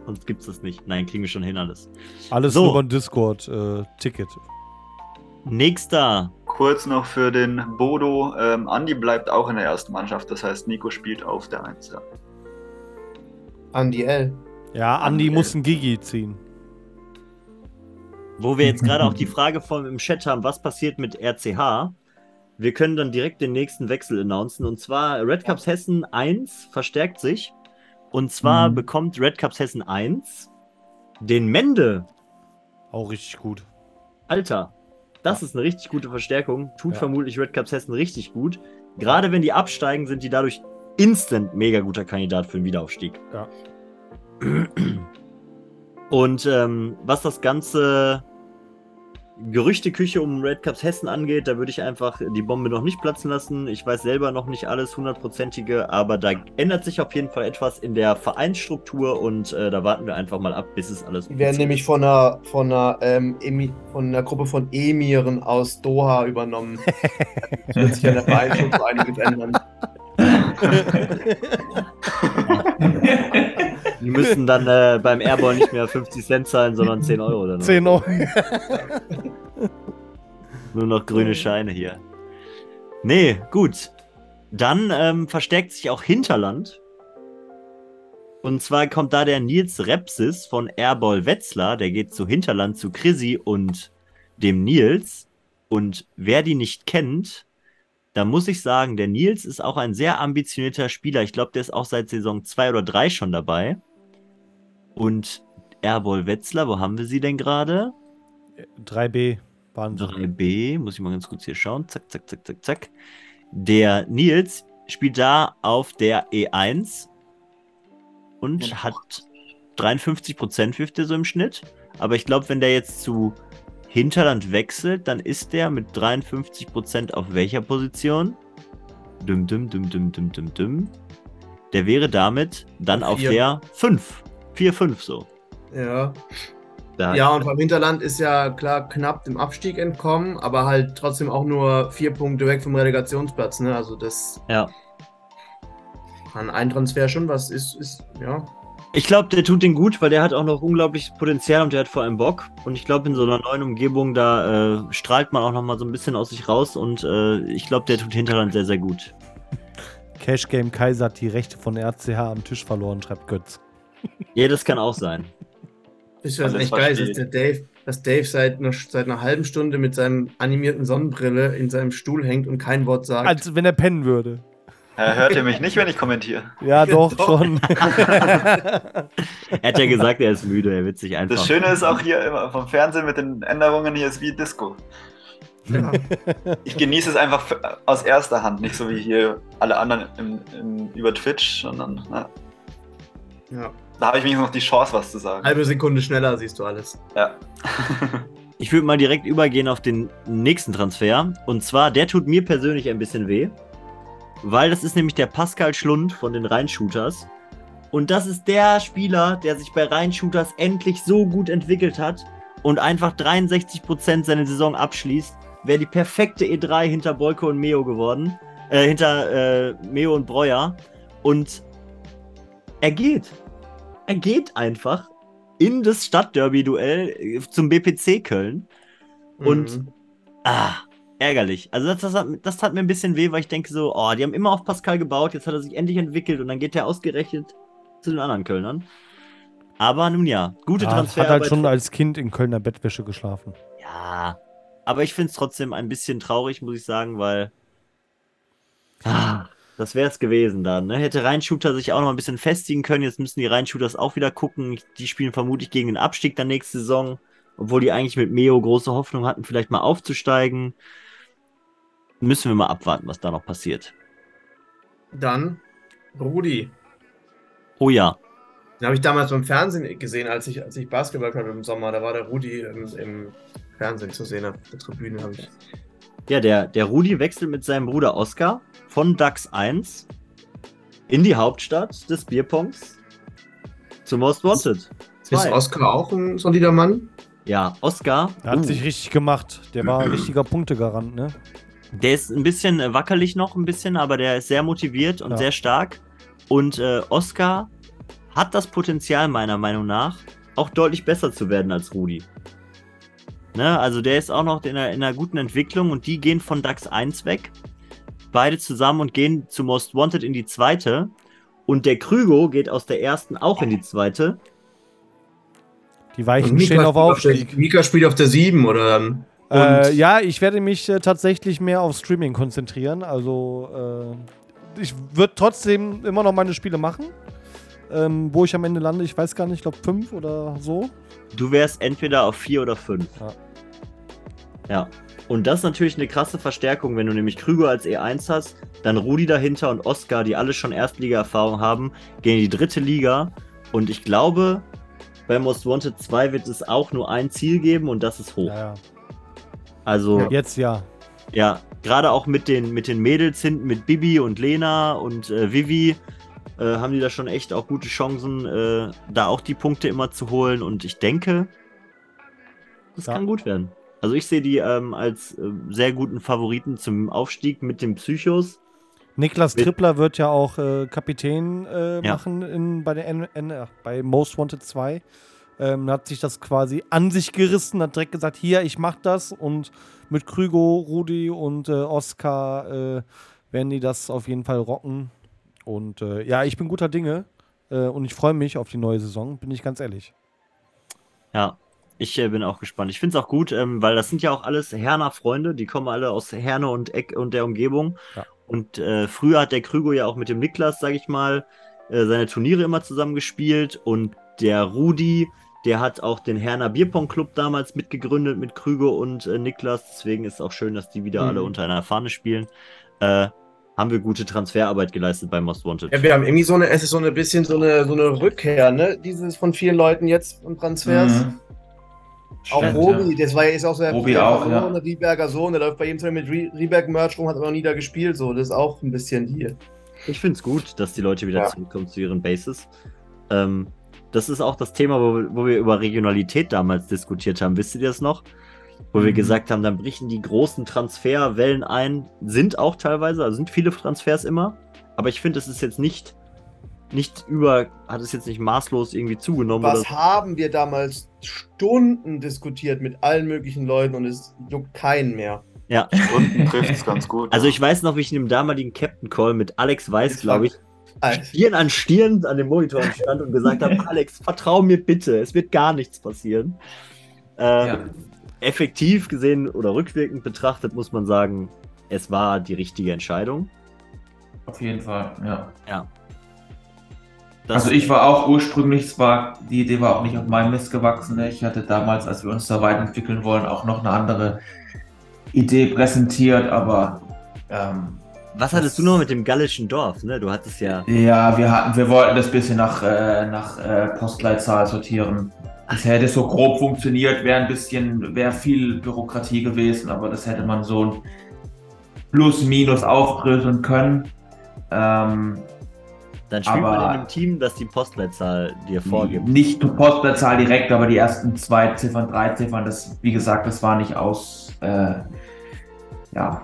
Sonst gibt's das nicht. Nein, kriegen wir schon hin alles.
Alles
So.
über ein Discord-Ticket.
Nächster.
Kurz noch für den Bodo. Ähm, Andi bleibt auch in der ersten Mannschaft. Das heißt, Nico spielt auf der 1. Ja.
Andi L.
ja, Andi
Okay.
muss einen Gigi ziehen.
Wo wir jetzt gerade auch die Frage von im Chat haben, was passiert mit RCH? Wir können dann direkt den nächsten Wechsel announcen. Und zwar Red Cups Hessen 1 verstärkt sich. Und zwar
Mhm.
bekommt Red Cups Hessen 1 den Mende.
Auch richtig gut.
Alter, das ist eine richtig gute Verstärkung. Tut
Ja.
vermutlich Red Cups Hessen richtig gut. Gerade wenn die absteigen, sind die dadurch instant mega guter Kandidat für den Wiederaufstieg.
Ja.
Und ähm, was das ganze Gerüchteküche um Red Cups Hessen angeht, da würde ich einfach die Bombe noch nicht platzen lassen. Ich weiß selber noch nicht alles hundertprozentige, aber da ändert sich auf jeden Fall etwas in der Vereinsstruktur und äh, da warten wir einfach mal ab, bis es alles.
Die werden nämlich von einer, von einer, ähm, Emi, von einer Gruppe von Emiren aus Doha übernommen. Das wird sich an der Vereinsstruktur einiges ändern.
Die müssen dann äh, beim Airball nicht mehr 50 Cent zahlen, sondern 10 Euro. Dann
10 Euro.
Nur noch grüne Scheine hier. Nee, gut. Dann ähm, verstärkt sich auch Hinterland. Und zwar kommt da der Nils Repsis von Airball Wetzlar. Der geht zu Hinterland, zu Chrissy und dem Nils. Und wer die nicht kennt, da muss ich sagen, der Nils ist auch ein sehr ambitionierter Spieler. Ich glaube, der ist auch seit Saison 2 oder 3 schon dabei. Und Airball Wetzlar, wo haben wir sie denn gerade?
3B waren sie.
3B, muss ich mal ganz kurz hier schauen. Zack, zack, zack, zack, zack. Der Nils spielt da auf der E1 und
Genau.
hat 53% wirft er so im Schnitt. Aber ich glaube, wenn der jetzt zu Hinterland wechselt, dann ist der mit 53% auf welcher Position? Düm, düm, düm, düm, düm, düm, düm. Der wäre damit dann auf
Vier.
der 5. 4, 5 so.
Ja.
Da
Ja, und vom Hinterland ist ja klar knapp dem Abstieg entkommen, aber halt trotzdem auch nur vier Punkte weg vom Relegationsplatz. Ne? Also das
ja.
kann ein Transfer schon was ist, ist ja.
Ich glaube, der tut den gut, weil der hat auch noch unglaubliches Potenzial und der hat vor allem Bock. Und ich glaube, in so einer neuen Umgebung, da äh, strahlt man auch noch mal so ein bisschen aus sich raus. Und äh, ich glaube, der tut Hinterland sehr, sehr gut.
Cash Game Kaiser hat die Rechte von RCH am Tisch verloren, schreibt Götz.
Ja, das kann auch sein.
Ist was
Alles
echt geil, ist, dass Dave, dass Dave seit einer, seit einer halben Stunde mit seinem animierten Sonnenbrille in seinem Stuhl hängt und kein Wort sagt.
Als wenn er pennen würde.
Äh, hört ihr mich nicht, wenn ich kommentiere?
Ja, doch,
Doch.
schon.
Er hat ja gesagt, er ist müde, er wird sich einfach.
Das Schöne ist auch hier immer vom Fernsehen mit den Änderungen, hier ist wie Disco.
ja.
Ich genieße es einfach aus erster Hand, nicht so wie hier alle anderen im, im, über Twitch, sondern na,
ja.
Da habe ich wenigstens noch die Chance, was zu sagen.
Halbe Sekunde schneller siehst du alles.
Ja.
Ich würde mal direkt übergehen auf den nächsten Transfer. Und zwar, der tut mir persönlich ein bisschen weh. Weil das ist nämlich der Pascal Schlund von den Rheinshooters. Und das ist der Spieler, der sich bei Rheinshooters endlich so gut entwickelt hat und einfach 63% seine Saison abschließt. Wäre die perfekte E3 hinter Bolko und Meo geworden. Äh, hinter äh, Meo und Breuer. Und er geht. Er geht einfach in das Stadtderby-Duell äh, zum BPC Köln. Und-
Mhm.
Ah, ärgerlich. Also das, das, hat, das tat mir ein bisschen weh, weil ich denke so, oh, die haben immer auf Pascal gebaut, jetzt hat er sich endlich entwickelt und dann geht er ausgerechnet zu den anderen Kölnern. Aber nun ja, gute
Ja,
Transfer.
hat halt schon als Kind in Kölner Bettwäsche geschlafen.
Ja, aber ich finde es trotzdem ein bisschen traurig, muss ich sagen, weil. Ah, Das wäre es gewesen dann. Ne? Hätte Rheinshooter sich auch noch ein bisschen festigen können. Jetzt müssen die Rheinshooters auch wieder gucken. Die spielen vermutlich gegen den Abstieg dann nächste Saison. Obwohl die eigentlich mit Meo große Hoffnung hatten, vielleicht mal aufzusteigen. Müssen wir mal abwarten, was da noch passiert.
Dann Rudi.
Oh ja.
Den habe ich damals beim Fernsehen gesehen, als ich, als ich Basketball hatte im Sommer. Da war der Rudi im, im Fernsehen zu sehen, auf der Tribüne habe ich.
Ja, der, der Rudi wechselt mit seinem Bruder Oscar von DAX 1 in die Hauptstadt des Bierpongs zu Most Wanted.
Ist
Zwei.
Oskar auch ein solider Mann?
Ja, Oscar.
Er hat
uh,
sich richtig gemacht. Der war ein richtiger Punktegarant, ne?
Der ist ein bisschen äh, wackelig noch, ein bisschen, aber der ist sehr motiviert und
Ja.
sehr stark. Und äh, Oscar hat das Potenzial, meiner Meinung nach, auch deutlich besser zu werden als Rudi. Ne? Also der ist auch noch in einer, in einer guten Entwicklung und die gehen von DAX 1 weg. Beide zusammen und gehen zu Most Wanted in die zweite. Und der Krügo geht aus der ersten auch in die zweite.
Die Weichen
Und
stehen auf Aufstieg.
Der, Mika spielt auf der 7 oder dann.
Äh, ja, ich werde mich äh, tatsächlich mehr auf Streaming konzentrieren. Also, äh, ich würde trotzdem immer noch meine Spiele machen. Ähm, wo ich am Ende lande, ich weiß gar nicht, ich glaube fünf oder so.
Du wärst entweder auf 4 oder 5.
Ja.
Ja. Und das ist natürlich eine krasse Verstärkung, wenn du nämlich Krüger als E1 hast, dann Rudi dahinter und Oscar, die alle schon Erstliga-Erfahrung haben, gehen in die dritte Liga. Und ich glaube, bei Most Wanted 2 wird es auch nur ein Ziel geben und das ist hoch.
Ja, ja.
Also,
Jetzt ja.
ja, gerade auch mit den, mit den Mädels hinten, mit Bibi und Lena und äh, Vivi, äh, haben die da schon echt auch gute Chancen, äh, da auch die Punkte immer zu holen. Und ich denke, das
Ja.
kann gut werden. Also ich sehe die ähm, als äh, sehr guten Favoriten zum Aufstieg mit den Psychos.
Niklas Trippler wird ja auch äh, Kapitän äh,
Ja.
machen in, bei, der N N ach, bei Most Wanted 2. Ähm, hat sich das quasi an sich gerissen, hat direkt gesagt, hier, ich mach das. Und mit Krügo, Rudi und äh, Oskar äh, werden die das auf jeden Fall rocken. Und äh, ja, ich bin guter Dinge. Äh, und ich freue mich auf die neue Saison, bin ich ganz ehrlich.
Ja, ich äh, bin auch gespannt. Ich finde es auch gut, ähm, weil das sind ja auch alles Herner Freunde, die kommen alle aus Herne und Eck und der Umgebung.
Ja.
Und äh, früher hat der Krügo ja auch mit dem Niklas, sag ich mal, äh, seine Turniere immer zusammen gespielt. Und der Rudi, der hat auch den Herner Bierpong Club damals mitgegründet mit Krügo und äh, Niklas. Deswegen ist es auch schön, dass die wieder
Mhm.
alle unter einer Fahne spielen. Haben wir gute Transferarbeit geleistet bei Most Wanted.
Ja, wir haben irgendwie so eine, es ist so eine bisschen so eine, so eine Rückkehr, ne? Dieses von vielen Leuten jetzt von Transfers.
Mhm.
Auch
Stimmt,
Robi,
ja.
das war ja ist auch so der
Robi
der
auch, ja.
verlorene Rieberger Sohn, der läuft bei jedem Turnier mit Rie- Rieberg-Merch rum, hat aber noch nie da gespielt, so. Das ist auch ein bisschen die.
Ich finde es gut, dass die Leute wieder
Ja.
zurückkommen zu ihren Bases. Ähm, das ist auch das Thema, wo, wo wir über Regionalität damals diskutiert haben. Wisst ihr das noch? Wo wir
Mhm.
gesagt haben, dann brechen die großen Transferwellen ein. Sind auch teilweise, also sind viele Transfers immer. Aber ich finde, es ist jetzt nicht, nicht über, hat es jetzt nicht maßlos irgendwie zugenommen.
Was
Oder,
haben wir damals Stunden diskutiert mit allen möglichen Leuten und es juckt keinen mehr.
ja.
Stunden trifft es ganz gut.
Also ich weiß noch, wie ich in dem damaligen Captain Call mit Alex Weiß, glaube ich. Stirn an Stirn an dem Monitor stand und gesagt habe, Alex, vertrau mir bitte, es wird gar nichts passieren. Äh,
Ja.
Effektiv gesehen oder rückwirkend betrachtet muss man sagen, es war die richtige Entscheidung.
Auf jeden Fall, ja.
Das-
Also ich war auch ursprünglich, zwar die Idee war auch nicht auf meinem Mist gewachsen. ne? Ich hatte damals, als wir uns da weiterentwickeln wollen, auch noch eine andere Idee präsentiert, aber ähm,
Was hattest du noch mit dem gallischen Dorf? Ne? Du hattest ja.
ja, wir hatten, wir wollten das bisschen nach, äh, nach äh, Postleitzahl sortieren. Das hätte so grob funktioniert, wäre ein bisschen, wäre viel Bürokratie gewesen, aber das hätte man so ein Plus, Minus aufdröseln können. Ähm,
Dann spielt man
Aber-
in einem Team, das die Postleitzahl dir vorgibt.
Nicht die Postleitzahl direkt, aber die ersten zwei Ziffern, drei Ziffern, das, wie gesagt, das war nicht aus, äh, ja,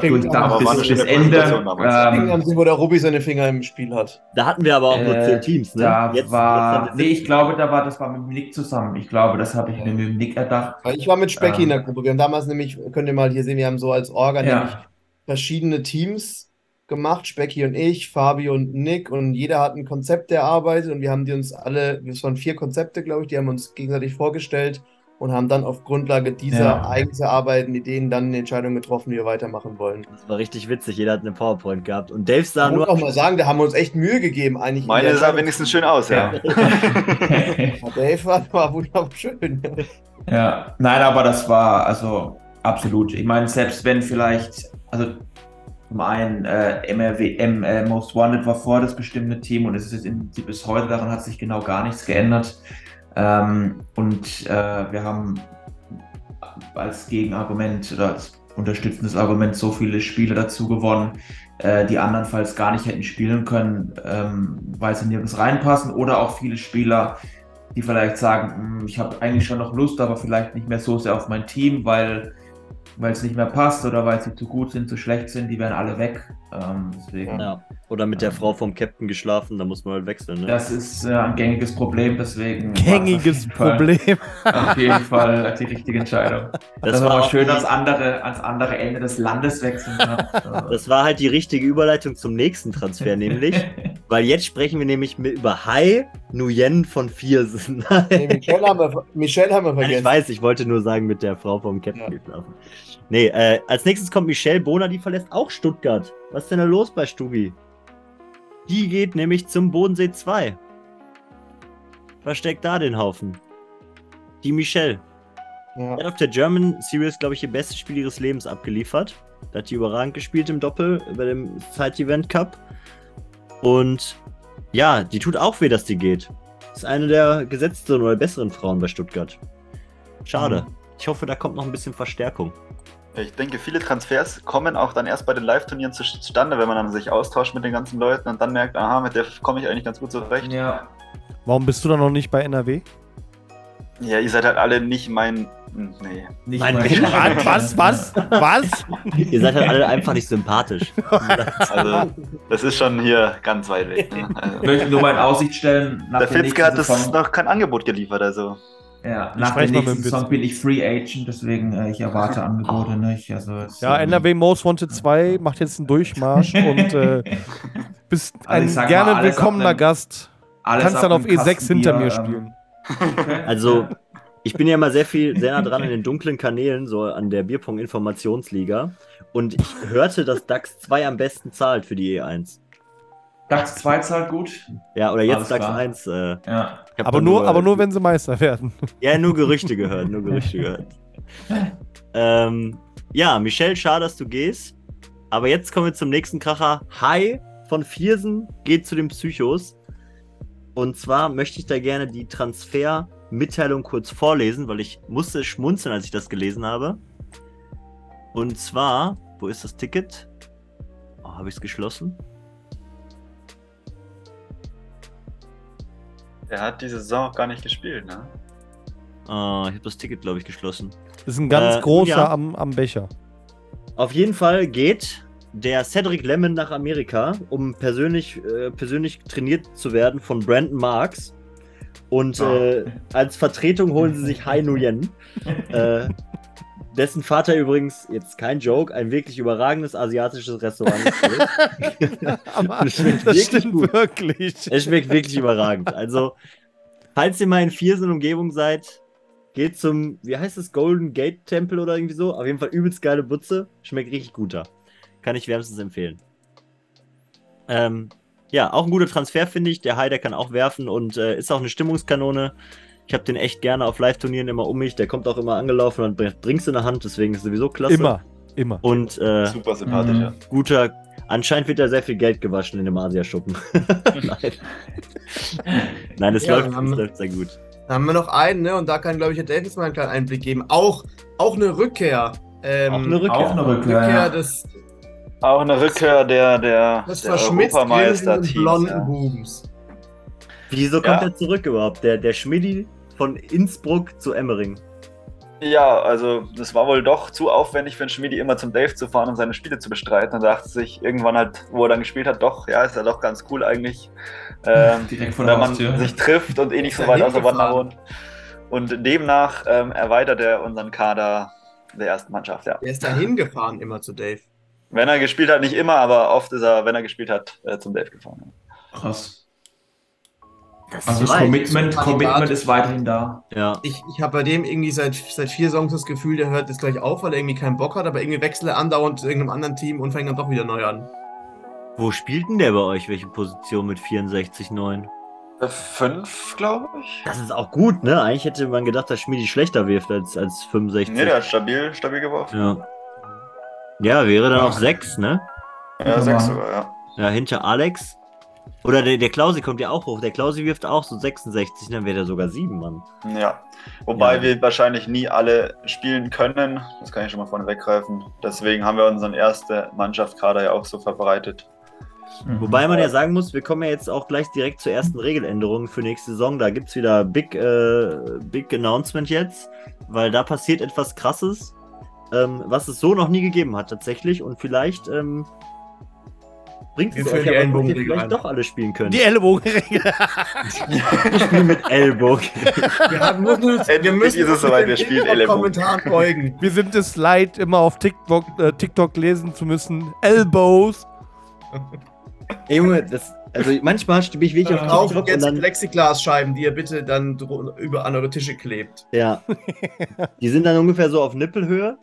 durchdacht bis bis Ende. Ähm,
wo der Ruby seine Finger im Spiel hat.
Da hatten wir aber auch nur
äh,
zehn Teams, ne?
Da
Jetzt-
war,
jetzt
nee, ich glaube, da war, das war mit dem Nick zusammen. Ich glaube, das habe ich mir mit dem Nick erdacht.
Ich war mit Specki
Ähm.
in der Gruppe. Wir haben damals nämlich, könnt ihr mal hier sehen, wir haben so als Orga
Ja.
nämlich verschiedene Teams gemacht, Specki und ich, Fabi und Nick und jeder hat ein Konzept erarbeitet und wir haben die uns alle, das waren vier Konzepte, glaube ich, die haben uns gegenseitig vorgestellt und haben dann auf Grundlage dieser
Ja.
eigens erarbeiteten Ideen dann eine Entscheidung getroffen, wie wir weitermachen wollen.
Das war richtig witzig. Jeder hat eine PowerPoint gehabt. Und Dave sah
Ich muss
nur.
auch mal sagen, da haben wir uns echt Mühe gegeben, eigentlich. in
Meine sah wenigstens schön aus, ja.
Ja, Dave war, war wunderschön.
Ja, nein, aber das war also absolut. Ich meine, selbst wenn vielleicht, also zum einen äh, MRW, M, äh, Most Wanted war vor das bestimmte Team und es ist jetzt im Prinzip bis heute, daran hat sich genau gar nichts geändert. Ähm, und äh, wir haben als Gegenargument oder als unterstützendes Argument so viele Spiele dazu gewonnen, äh, die andernfalls gar nicht hätten spielen können, ähm, weil sie nirgends reinpassen oder auch viele Spieler, die vielleicht sagen, "Hm, ich habe eigentlich schon noch Lust, aber vielleicht nicht mehr so sehr auf mein Team, weil weil es nicht mehr passt oder weil sie zu gut sind, zu schlecht sind, die werden alle weg. Ähm, deswegen,
Ja. Oder mit der Frau vom Captain geschlafen, da muss man halt wechseln. Ne?
das ist äh, ein gängiges Problem, deswegen
Gängiges
auf jeden Fall-
Problem.
Auf jeden Fall die richtige Entscheidung. Das,
Das
war aber
auch
schön, ans andere, ans andere Ende des Landes wechseln kann.
Das war halt die richtige Überleitung zum nächsten Transfer, nämlich. Weil jetzt sprechen wir nämlich mit, über Hai Nguyen von Viersen.
Nee, Michelle, haben wir, Michelle haben wir vergessen.
ich weiß, ich wollte nur sagen, mit der Frau vom Captain
Ja.
geschlafen. Nee, äh, als nächstes kommt Michelle Bohner, die verlässt auch Stuttgart. Was ist denn da los bei Stugi? Die geht nämlich zum Bodensee 2. Versteckt da den Haufen. Die Michelle.
Ja.
Hat auf der German Series, glaube ich, ihr bestes Spiel ihres Lebens abgeliefert. Da hat die überragend gespielt im Doppel bei dem Side-Event Cup. Und ja, die tut auch weh, dass die geht. Ist eine der gesetzteren oder besseren Frauen bei Stuttgart. Schade.
Mhm.
Ich hoffe, da kommt noch ein bisschen Verstärkung.
Ich denke, viele Transfers kommen auch dann erst bei den Live-Turnieren zustande, wenn man dann sich austauscht mit den ganzen Leuten und dann merkt, aha, mit der komme ich eigentlich ganz gut zurecht.
ja.
Warum bist du da noch nicht bei NRW?
Ja, ihr seid halt alle nicht mein. hm, Nee.
Nicht
Mein Bild-
Was? Was? Was?
Ihr seid halt alle einfach nicht sympathisch.
Also, das ist schon hier ganz weit weg. Ne?
Ich
Also,
möchte nur mal in Aussicht stellen, nach
der
der
Fitzke hat das noch kein Angebot geliefert, also.
Ja,
Ich
nach
mal
nächsten
dem
Saison
Witz.
bin ich Free Agent, deswegen äh, ich erwarte Angebote nicht. Also, es,
Ja, NRW Most Wanted 2 macht jetzt einen Durchmarsch und äh, bist
Also
ein
mal,
gerne
ab
willkommener
einem-
Gast. Kannst dann auf
einem
E6 hinter
Kasten
mir
Bier,
spielen.
Ähm,
Also, ich bin ja immer sehr viel, sehr nah dran in den dunklen Kanälen, so an der Bierpong-Informationsliga. Und ich hörte, dass DAX 2 am besten zahlt für die E1.
DAX 2 zahlt gut.
Ja, oder jetzt
Alles
DAX
klar.
1. Äh,
Ja.
Aber nur, aber nur, wenn sie Meister werden.
Ja, nur Gerüchte gehört, nur Gerüchte gehört. ähm, ja, Michelle, schade, dass du gehst. Aber jetzt kommen wir zum nächsten Kracher. Hi von Viersen geht zu den Psychos. Und zwar möchte ich da gerne die Transfermitteilung kurz vorlesen, weil ich musste schmunzeln, als ich das gelesen habe. Und zwar, wo ist das Ticket? Oh, habe ich es geschlossen?
Er hat diese Saison auch gar nicht gespielt, ne?
Ah, ich habe das Ticket, glaube ich, geschlossen.
Ist ein ganz
Äh,
großer
ja.
am, am Becher.
Auf jeden Fall geht der Cedric Lemon nach Amerika, um persönlich, äh, persönlich trainiert zu werden von Brandon Marks. Und
Ah.
äh, als Vertretung holen sie sich Hai Nguyen. äh, dessen Vater übrigens, jetzt kein Joke, ein wirklich überragendes asiatisches Restaurant ist.
Aber
Das schmeckt
das
wirklich
stimmt
gut.
wirklich.
es schmeckt wirklich überragend. Also, falls ihr mal in Viersen Umgebung seid, geht zum, wie heißt es, Golden Gate Tempel oder irgendwie so. Auf jeden Fall übelst geile Butze. Schmeckt richtig guter. Kann ich wärmstens empfehlen. Ähm, ja, auch ein guter Transfer, finde ich. Der Hai, der kann auch werfen und äh, ist auch eine Stimmungskanone. Ich habe den echt gerne auf Live-Turnieren immer um mich. Der kommt auch immer angelaufen und bringt Drinks in der Hand, deswegen ist sowieso klasse.
Immer, immer.
Und äh,
Super sympathisch,
Mhm.
ja.
guter, anscheinend wird da sehr viel Geld gewaschen in dem Asiaschuppen. Nein. Nein, es,
Ja,
läuft, es läuft sehr gut.
Da haben wir noch einen, ne? Und da kann, glaube ich, Herr Davis mal einen kleinen Einblick geben. Auch, auch eine Rückkehr. Ähm,
Auch eine Rückkehr.
Auch eine Rückkehr.
Rückkehr
ja.
des,
Auch eine Rückkehr der, der,
des
der Europameister-Teams.
blonden
Ja.
Bubens.
Wieso kommt
Ja.
er zurück überhaupt? Der, der Schmidti von Innsbruck zu Emmering.
ja, also das war wohl doch zu aufwendig für einen Schmiedi immer zum Dave zu fahren und seine Spiele zu bestreiten. Und dachte sich irgendwann halt, wo er dann gespielt hat, doch, ja, ist ja doch ganz cool eigentlich. Ähm,
Direkt vor der
wenn man
Haustür.
sich trifft und eh nicht so
er
weit aus der
hingefahren?
Wanderung. Und demnach ähm, erweitert er unseren Kader der ersten Mannschaft, ja.
Der ist da hingefahren immer zu Dave.
Wenn er gespielt hat, nicht immer, aber oft ist er, wenn er gespielt hat, äh, zum Dave gefahren.
Krass.
Das
Also
ist
das. Commitment,
Kandidat.
Commitment ist weiterhin da.
Ja.
Ich, ich habe bei dem irgendwie seit, seit vier Songs das Gefühl, der hört jetzt gleich auf, weil er irgendwie keinen Bock hat, aber irgendwie wechselt er andauernd zu irgendeinem anderen Team und fängt dann doch wieder neu an.
Wo spielt denn der bei euch? Welche Position mit 64,9?
Äh, Fünf, glaube ich.
Das ist auch gut, ne? Eigentlich hätte man gedacht, dass Schmidi schlechter wirft als, als 65.
Nee, der hat stabil, stabil geworfen.
ja. ja, wäre dann auch 6, ne?
Ja, sechs sogar, ja.
Ja, hinter Alex. Oder der, der Klausi kommt ja auch hoch. Der Klausi wirft auch so 66, dann wäre der sogar 7, Mann.
Ja. Wobei
Ja.
wir wahrscheinlich nie alle spielen können. Das kann ich schon mal vorne weggreifen. Deswegen haben wir unseren erste Mannschaftskader ja auch so verbreitet.
Mhm.
Wobei man ja sagen muss, wir kommen ja jetzt auch gleich direkt zur ersten Regeländerung für nächste Saison. Da gibt es wieder Big, äh, Big Announcement jetzt, weil da passiert etwas Krasses, ähm, was es so noch nie gegeben hat tatsächlich. Und vielleicht ähm, bringt es euch
die
ja dass ihr vielleicht
ein.
doch alle spielen könnt.
Die Ellenbogenregel.
Ich spiele mit Ellbogen.
Wir, haben, müssen uns, wir müssen
ist es
uns
soweit,
den
wir spielen Ellenbogen.
Kommentaren beugen.
Wir sind es leid, immer auf TikTok, äh, TikTok lesen zu müssen. Elbows.
Ey, Junge, das, also manchmal stimme ich wirklich auf
Auf
TikTok und
jetzt
dann,
Plexiglasscheiben, die ihr bitte dann über an eure Tische klebt.
ja, die sind dann ungefähr so auf Nippelhöhe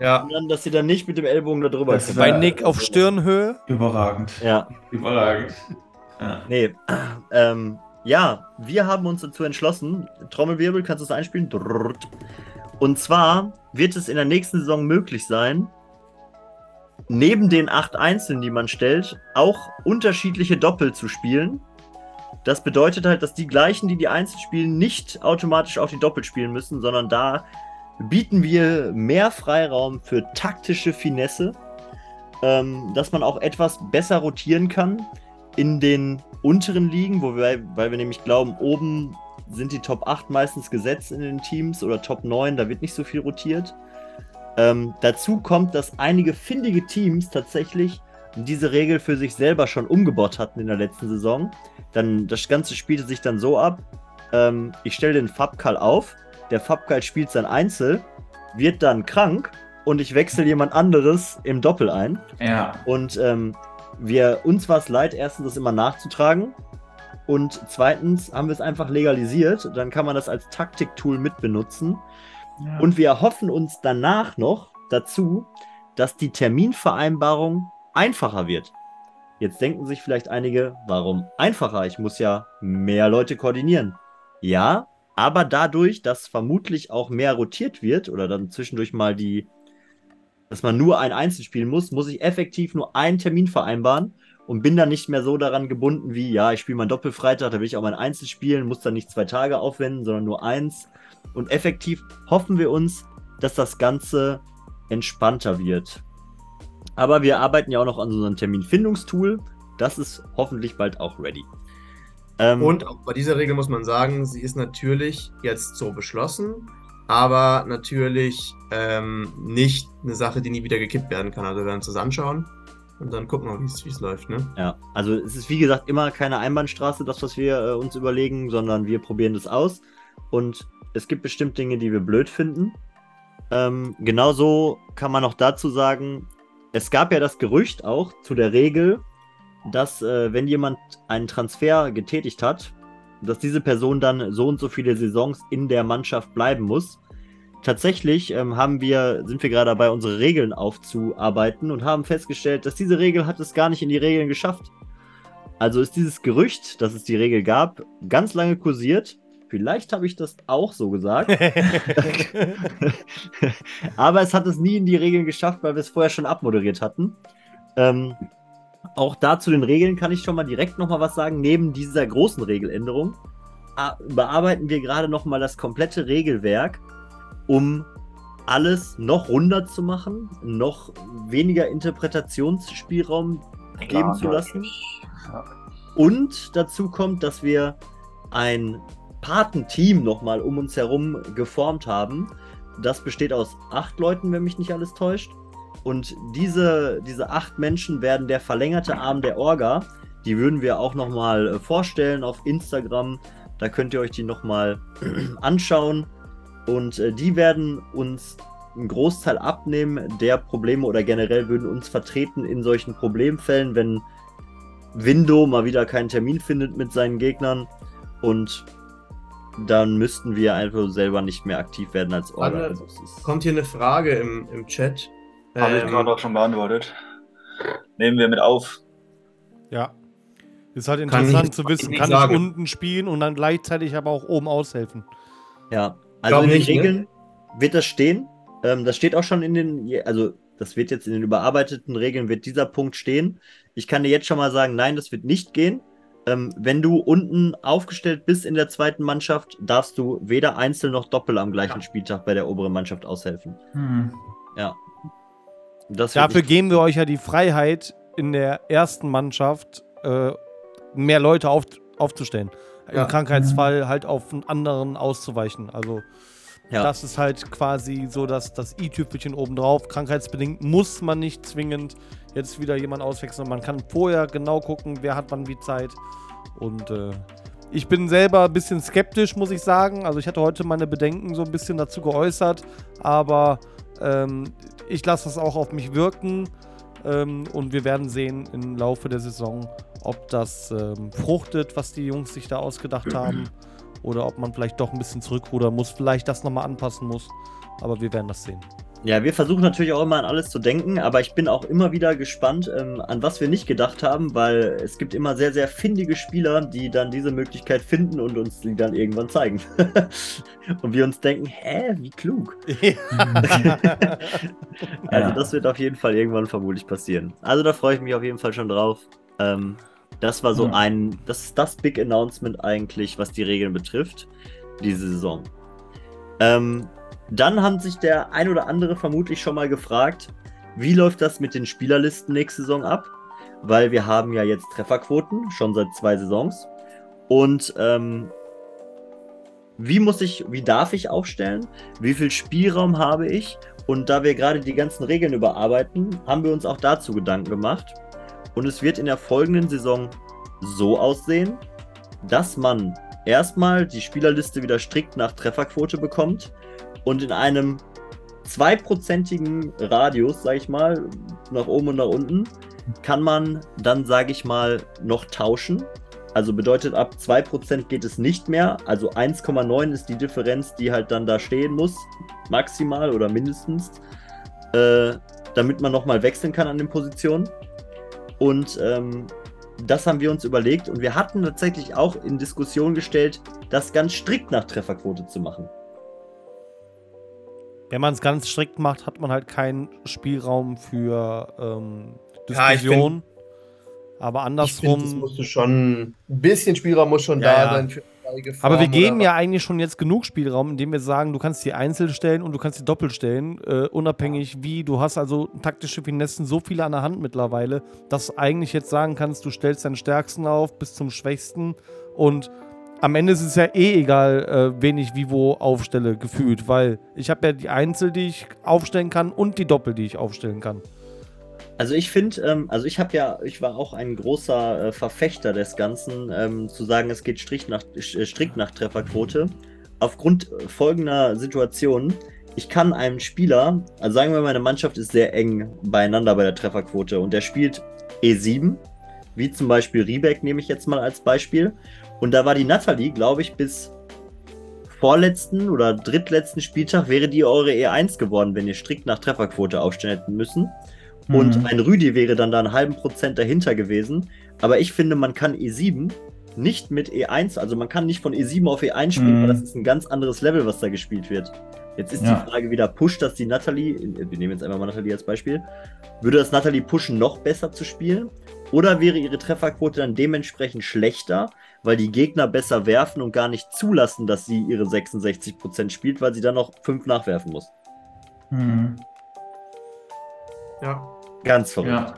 Ja.
und dann, dass sie dann nicht mit dem Ellbogen da drüber
Das
kommen.
Bei Nick auf Stirnhöhe.
Überragend.
Ja,
Überragend. Ja.
nee, ähm, ja, wir haben uns dazu entschlossen, Trommelwirbel, kannst du es einspielen? Und zwar wird es in der nächsten Saison möglich sein, neben den acht Einzelnen, die man stellt, auch unterschiedliche Doppel zu spielen. Das bedeutet halt, dass die gleichen, die die Einzel spielen, nicht automatisch auch die Doppel spielen müssen, sondern da bieten wir mehr Freiraum für taktische Finesse, ähm, dass man auch etwas besser rotieren kann in den unteren Ligen, wo wir, weil wir nämlich glauben, oben sind die Top 8 meistens gesetzt in den Teams oder Top 9, da wird nicht so viel rotiert. Ähm, dazu kommt, dass einige findige Teams tatsächlich diese Regel für sich selber schon umgebaut hatten in der letzten Saison. Dann das Ganze spielte sich dann so ab: ähm, Ich stelle den Fabkal auf, der Fabkal spielt sein Einzel, wird dann krank und ich wechsle jemand anderes im Doppel ein.
ja.
Und ähm, wir, uns war es leid, erstens das immer nachzutragen. Und zweitens haben wir es einfach legalisiert. Dann kann man das als Taktiktool mitbenutzen.
ja.
Und wir erhoffen uns danach noch dazu, dass die Terminvereinbarung einfacher wird. Jetzt denken sich vielleicht einige, warum einfacher? Ich muss ja mehr Leute koordinieren. Ja, aber dadurch, dass vermutlich auch mehr rotiert wird oder dann zwischendurch mal die, dass man nur ein Einzel spielen muss, muss ich effektiv nur einen Termin vereinbaren und bin dann nicht mehr so daran gebunden wie, ja, ich spiele meinen Doppelfreitag, da will ich auch mein Einzel spielen, muss dann nicht zwei Tage aufwenden, sondern nur eins. Und effektiv hoffen wir uns, dass das Ganze entspannter wird. Aber wir arbeiten ja auch noch an einem Terminfindungstool. Das ist hoffentlich bald auch ready. Ähm,
Und auch bei dieser Regel muss man sagen, sie ist natürlich jetzt so beschlossen, aber natürlich ähm, nicht eine Sache, die nie wieder gekippt werden kann. Also wir werden uns das anschauen und dann gucken wir, wie es läuft. Ne?
Ja, also es ist wie gesagt immer keine Einbahnstraße, das, was wir äh, uns überlegen, sondern wir probieren das aus. Und es gibt bestimmt Dinge, die wir blöd finden. Ähm, genauso kann man noch dazu sagen, es gab ja das Gerücht auch zu der Regel, dass äh, wenn jemand einen Transfer getätigt hat, dass diese Person dann so und so viele Saisons in der Mannschaft bleiben muss. Tatsächlich ähm, haben wir, sind wir gerade dabei, unsere Regeln aufzuarbeiten und haben festgestellt, dass diese Regel hat es gar nicht in die Regeln geschafft. Also ist dieses Gerücht, dass es die Regel gab, ganz lange kursiert. Vielleicht habe ich das auch so gesagt. Aber es hat es nie in die Regeln geschafft, weil wir es vorher schon abmoderiert hatten. Ähm, auch da zu den Regeln kann ich schon mal direkt nochmal was sagen. Neben dieser großen Regeländerung ah, bearbeiten wir gerade nochmal das komplette Regelwerk, um alles noch runder zu machen, noch weniger Interpretationsspielraum geben zu lassen.
Ja.
Und dazu kommt, dass wir ein Patenteam nochmal um uns herum geformt haben. Das besteht aus acht Leuten, wenn mich nicht alles täuscht. Und diese, diese acht Menschen werden der verlängerte Arm der Orga. Die würden wir auch nochmal äh, vorstellen auf Instagram. Da könnt ihr euch die nochmal anschauen. Und äh, die werden uns einen Großteil abnehmen der Probleme oder generell würden uns vertreten in solchen Problemfällen, wenn Window mal wieder keinen Termin findet mit seinen Gegnern und dann müssten wir einfach selber nicht mehr aktiv werden als Orga.
Also, kommt hier eine Frage im, im Chat.
Habe ich
Ähm,
gerade auch schon beantwortet. Nehmen wir mit auf.
Ja. Ist halt
Kann
interessant
ich-
zu
kann ich
wissen, kann ich unten spielen und dann gleichzeitig aber auch oben aushelfen.
Ja, also
Glaub
in den
nicht, ne?
Regeln wird das stehen. Ähm, das steht auch schon in den, also das wird jetzt in den überarbeiteten Regeln, wird dieser Punkt stehen. Ich kann dir jetzt schon mal sagen, nein, das wird nicht gehen. Ähm, wenn du unten aufgestellt bist in der zweiten Mannschaft, darfst du weder einzeln noch doppel am gleichen Spieltag bei der oberen Mannschaft aushelfen.
Hm.
Ja.
Dafür geben wir euch ja die Freiheit, in der ersten Mannschaft äh, mehr Leute auf, aufzustellen.
Ja.
Im Krankheitsfall halt auf einen anderen auszuweichen. Also
Ja.
das ist halt quasi so dass das i-Tüpfelchen obendrauf. Krankheitsbedingt muss man nicht zwingend jetzt wieder jemand auswechseln. Man kann vorher genau gucken, wer hat wann wie Zeit. Und äh, ich bin selber ein bisschen skeptisch, muss ich sagen. Also ich hatte heute meine Bedenken so ein bisschen dazu geäußert, aber ähm, ich lasse das auch auf mich wirken. Ähm, und wir werden sehen im Laufe der Saison, ob das ähm, fruchtet, was die Jungs sich da ausgedacht haben. Oder ob man vielleicht doch ein bisschen zurückrudern muss, vielleicht das nochmal anpassen muss. Aber wir werden das sehen.
Ja, wir versuchen natürlich auch immer an alles zu denken, aber ich bin auch immer wieder gespannt, ähm, an was wir nicht gedacht haben, weil es gibt immer sehr, sehr findige Spieler, die dann diese Möglichkeit finden und uns die dann irgendwann zeigen. und wir uns denken, hä, wie klug. Also
Ja.
das wird auf jeden Fall irgendwann vermutlich passieren. Also da freue ich mich auf jeden Fall schon drauf. Ähm, das war so
Ja.
ein, das ist das Big Announcement eigentlich, was die Regeln betrifft, diese Saison. Ähm, dann haben sich der ein oder andere vermutlich schon mal gefragt, wie läuft das mit den Spielerlisten nächste Saison ab? Weil wir haben ja jetzt Trefferquoten, schon seit zwei Saisons. Und ähm, wie muss ich, wie darf ich aufstellen? Wie viel Spielraum habe ich? Und da wir gerade die ganzen Regeln überarbeiten, haben wir uns auch dazu Gedanken gemacht. Und es wird in der folgenden Saison so aussehen, dass man erstmal die Spielerliste wieder strikt nach Trefferquote bekommt und in einem zweiprozentigen Radius, sag ich mal, nach oben und nach unten, kann man dann, sage ich mal, noch tauschen. Also bedeutet, ab 2% geht es nicht mehr. Also 1,9 ist die Differenz, die halt dann da stehen muss, maximal oder mindestens, äh, damit man nochmal wechseln kann an den Positionen. Und ähm, das haben wir uns überlegt und wir hatten tatsächlich auch in Diskussion gestellt, das ganz strikt nach Trefferquote zu machen.
Wenn man es ganz strikt macht, hat man halt keinen Spielraum für ähm,
Ja,
Diskussion. aber
Ich finde,
andersrum.
musst du schon, ein bisschen Spielraum muss schon
Ja,
da
ja.
sein für einige
aber wir geben ja eigentlich schon jetzt genug Spielraum, indem wir sagen, du kannst die einzeln stellen und du kannst die doppelt stellen, äh, unabhängig wie. Du hast also taktische Finessen so viele an der Hand mittlerweile, dass du eigentlich jetzt sagen kannst, du stellst deinen Stärksten auf bis zum Schwächsten und am Ende ist es ja eh egal, äh, wen ich wie wo aufstelle, gefühlt, weil ich habe ja die Einzel, die ich aufstellen kann und die Doppel, die ich aufstellen kann.
Also ich finde, ähm, also ich habe ja, ich war auch ein großer äh, Verfechter des Ganzen, ähm, zu sagen, es geht strikt nach, äh, strikt nach Trefferquote. Aufgrund äh, folgender Situation, ich kann einem Spieler, also sagen wir, meine Mannschaft ist sehr eng beieinander bei der Trefferquote und der spielt E7, wie zum Beispiel Riebeck nehme ich jetzt mal als Beispiel. Und da war die Nathalie, glaube ich, bis vorletzten oder drittletzten Spieltag wäre die eure E1 geworden, wenn ihr strikt nach Trefferquote aufstellen hätten müssen. Und
Mhm.
ein Rüdi wäre dann da einen halben Prozent dahinter gewesen. Aber ich finde, man kann E7 nicht mit E1, also man kann nicht von E7 auf E1 spielen,
Mhm.
weil das ist ein ganz anderes Level, was da gespielt wird. Jetzt ist
Ja.
die Frage wieder, pusht das die Nathalie, wir nehmen jetzt einfach mal Nathalie als Beispiel, würde das Nathalie pushen, noch besser zu spielen? Oder wäre ihre Trefferquote dann dementsprechend schlechter, weil die Gegner besser werfen und gar nicht zulassen, dass sie ihre 66% spielt, weil sie dann noch 5 nachwerfen muss?
Mhm.
Ja.
Ganz verrückt.
Ja.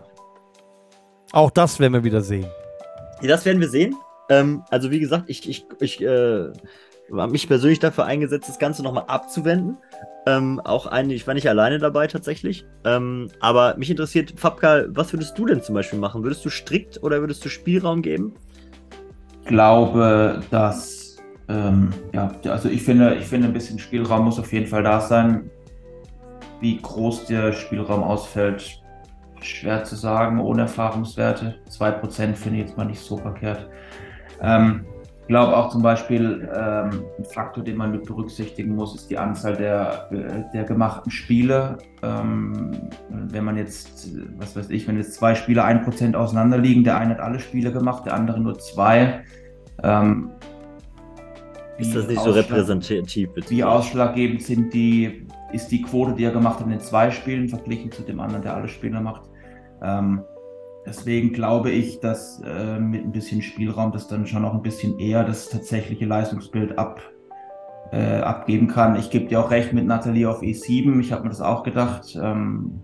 Auch das werden wir wieder sehen.
Ja, das werden wir sehen. Ähm, also wie gesagt, ich, ich, ich äh, habe mich persönlich dafür eingesetzt, das Ganze nochmal abzuwenden. Ähm, auch ein, ich war nicht alleine dabei tatsächlich. Ähm, aber mich interessiert, Fabka, was würdest du denn zum Beispiel machen? Würdest du strikt oder würdest du Spielraum geben?
Ich glaube, dass, ähm, ja, also ich finde, ich finde, ein bisschen Spielraum muss auf jeden Fall da sein. Wie groß der Spielraum ausfällt, schwer zu sagen, ohne Erfahrungswerte. 2% finde ich jetzt mal nicht so verkehrt. Ähm, glaube auch zum Beispiel, ähm, ein Faktor, den man mit berücksichtigen muss, ist die Anzahl der, der gemachten Spiele. Ähm, wenn man jetzt, was weiß ich, wenn jetzt zwei Spieler ein Prozent auseinander liegen, der eine hat alle Spiele gemacht, der andere nur zwei. Ähm,
Ist das nicht so repräsentativ? bitte?
Wie ausschlaggebend sind die, ist die Quote, die er gemacht hat in den zwei Spielen, verglichen zu dem anderen, der alle Spiele macht. Ähm, deswegen glaube ich, dass äh, mit ein bisschen Spielraum das dann schon noch ein bisschen eher das tatsächliche Leistungsbild ab, äh, abgeben kann. Ich gebe dir auch recht mit Nathalie auf E7. Ich habe mir das auch gedacht. Ähm,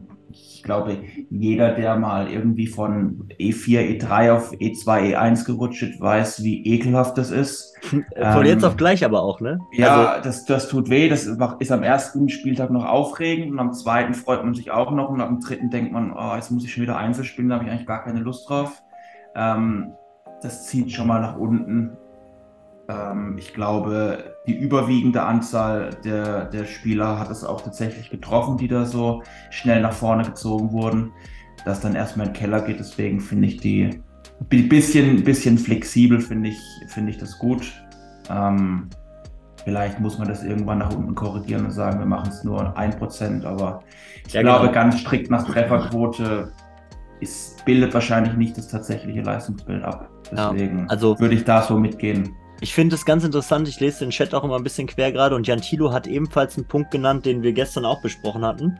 ich glaube, jeder, der mal irgendwie von E E4, E3 auf E E2, E1 gerutscht ist, weiß, wie ekelhaft das ist.
Von
Ähm,
jetzt auf gleich aber auch, ne?
Ja,
Also,
das, das tut weh. Das ist am ersten Spieltag noch aufregend und am zweiten freut man sich auch noch und am dritten denkt man, oh, jetzt muss ich schon wieder Einzel spielen, da habe ich eigentlich gar keine Lust drauf. Ähm, das zieht schon mal nach unten. Ähm, ich glaube, die überwiegende Anzahl der, der Spieler hat es auch tatsächlich getroffen, die da so schnell nach vorne gezogen wurden, dass dann erstmal in den Keller geht. Deswegen finde ich die ein bisschen, bisschen flexibel, finde ich, finde ich das gut. Ähm, vielleicht muss man das irgendwann nach unten korrigieren und sagen, wir machen es nur 1%, aber ich
Ja,
glaube,
genau.
ganz strikt nach Trefferquote ist, bildet wahrscheinlich nicht das tatsächliche Leistungsbild ab.
Ja,
Deswegen
also-
würde ich da so mitgehen.
Ich finde es ganz interessant, ich lese den Chat auch immer ein bisschen quer gerade und Jan Thilo hat ebenfalls einen Punkt genannt, den wir gestern auch besprochen hatten.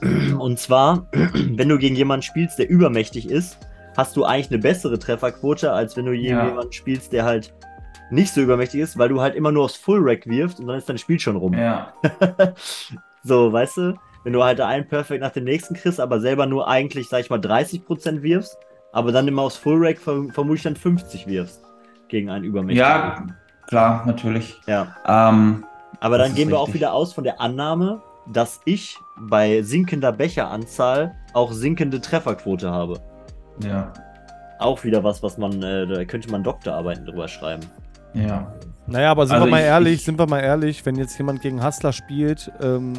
Und zwar, wenn du gegen jemanden spielst, der übermächtig ist, hast du eigentlich eine bessere Trefferquote, als wenn du gegen
Ja.
jemanden spielst, der halt nicht so übermächtig ist, weil du halt immer nur aufs Full Rack wirfst und dann ist dein Spiel schon rum.
Ja,
so, weißt du, wenn du halt einen Perfect nach dem nächsten kriegst, aber selber nur eigentlich, sag ich mal, 30% wirfst, aber dann immer aufs Full Rack verm vermutlich dann 50 wirfst gegen einen übermächtigen.
ja klar, natürlich.
ja.
Ähm,
Aber dann gehen wir auch
richtig.
wieder aus von der Annahme, dass ich bei sinkender Becheranzahl auch sinkende Trefferquote habe.
ja,
Auch wieder was, was man, äh, da könnte man Doktorarbeiten drüber schreiben.
ja.
Naja, aber sind
Also
wir mal
ich-
ehrlich,
ich-
sind wir mal ehrlich, wenn jetzt jemand gegen Hustler spielt, ähm,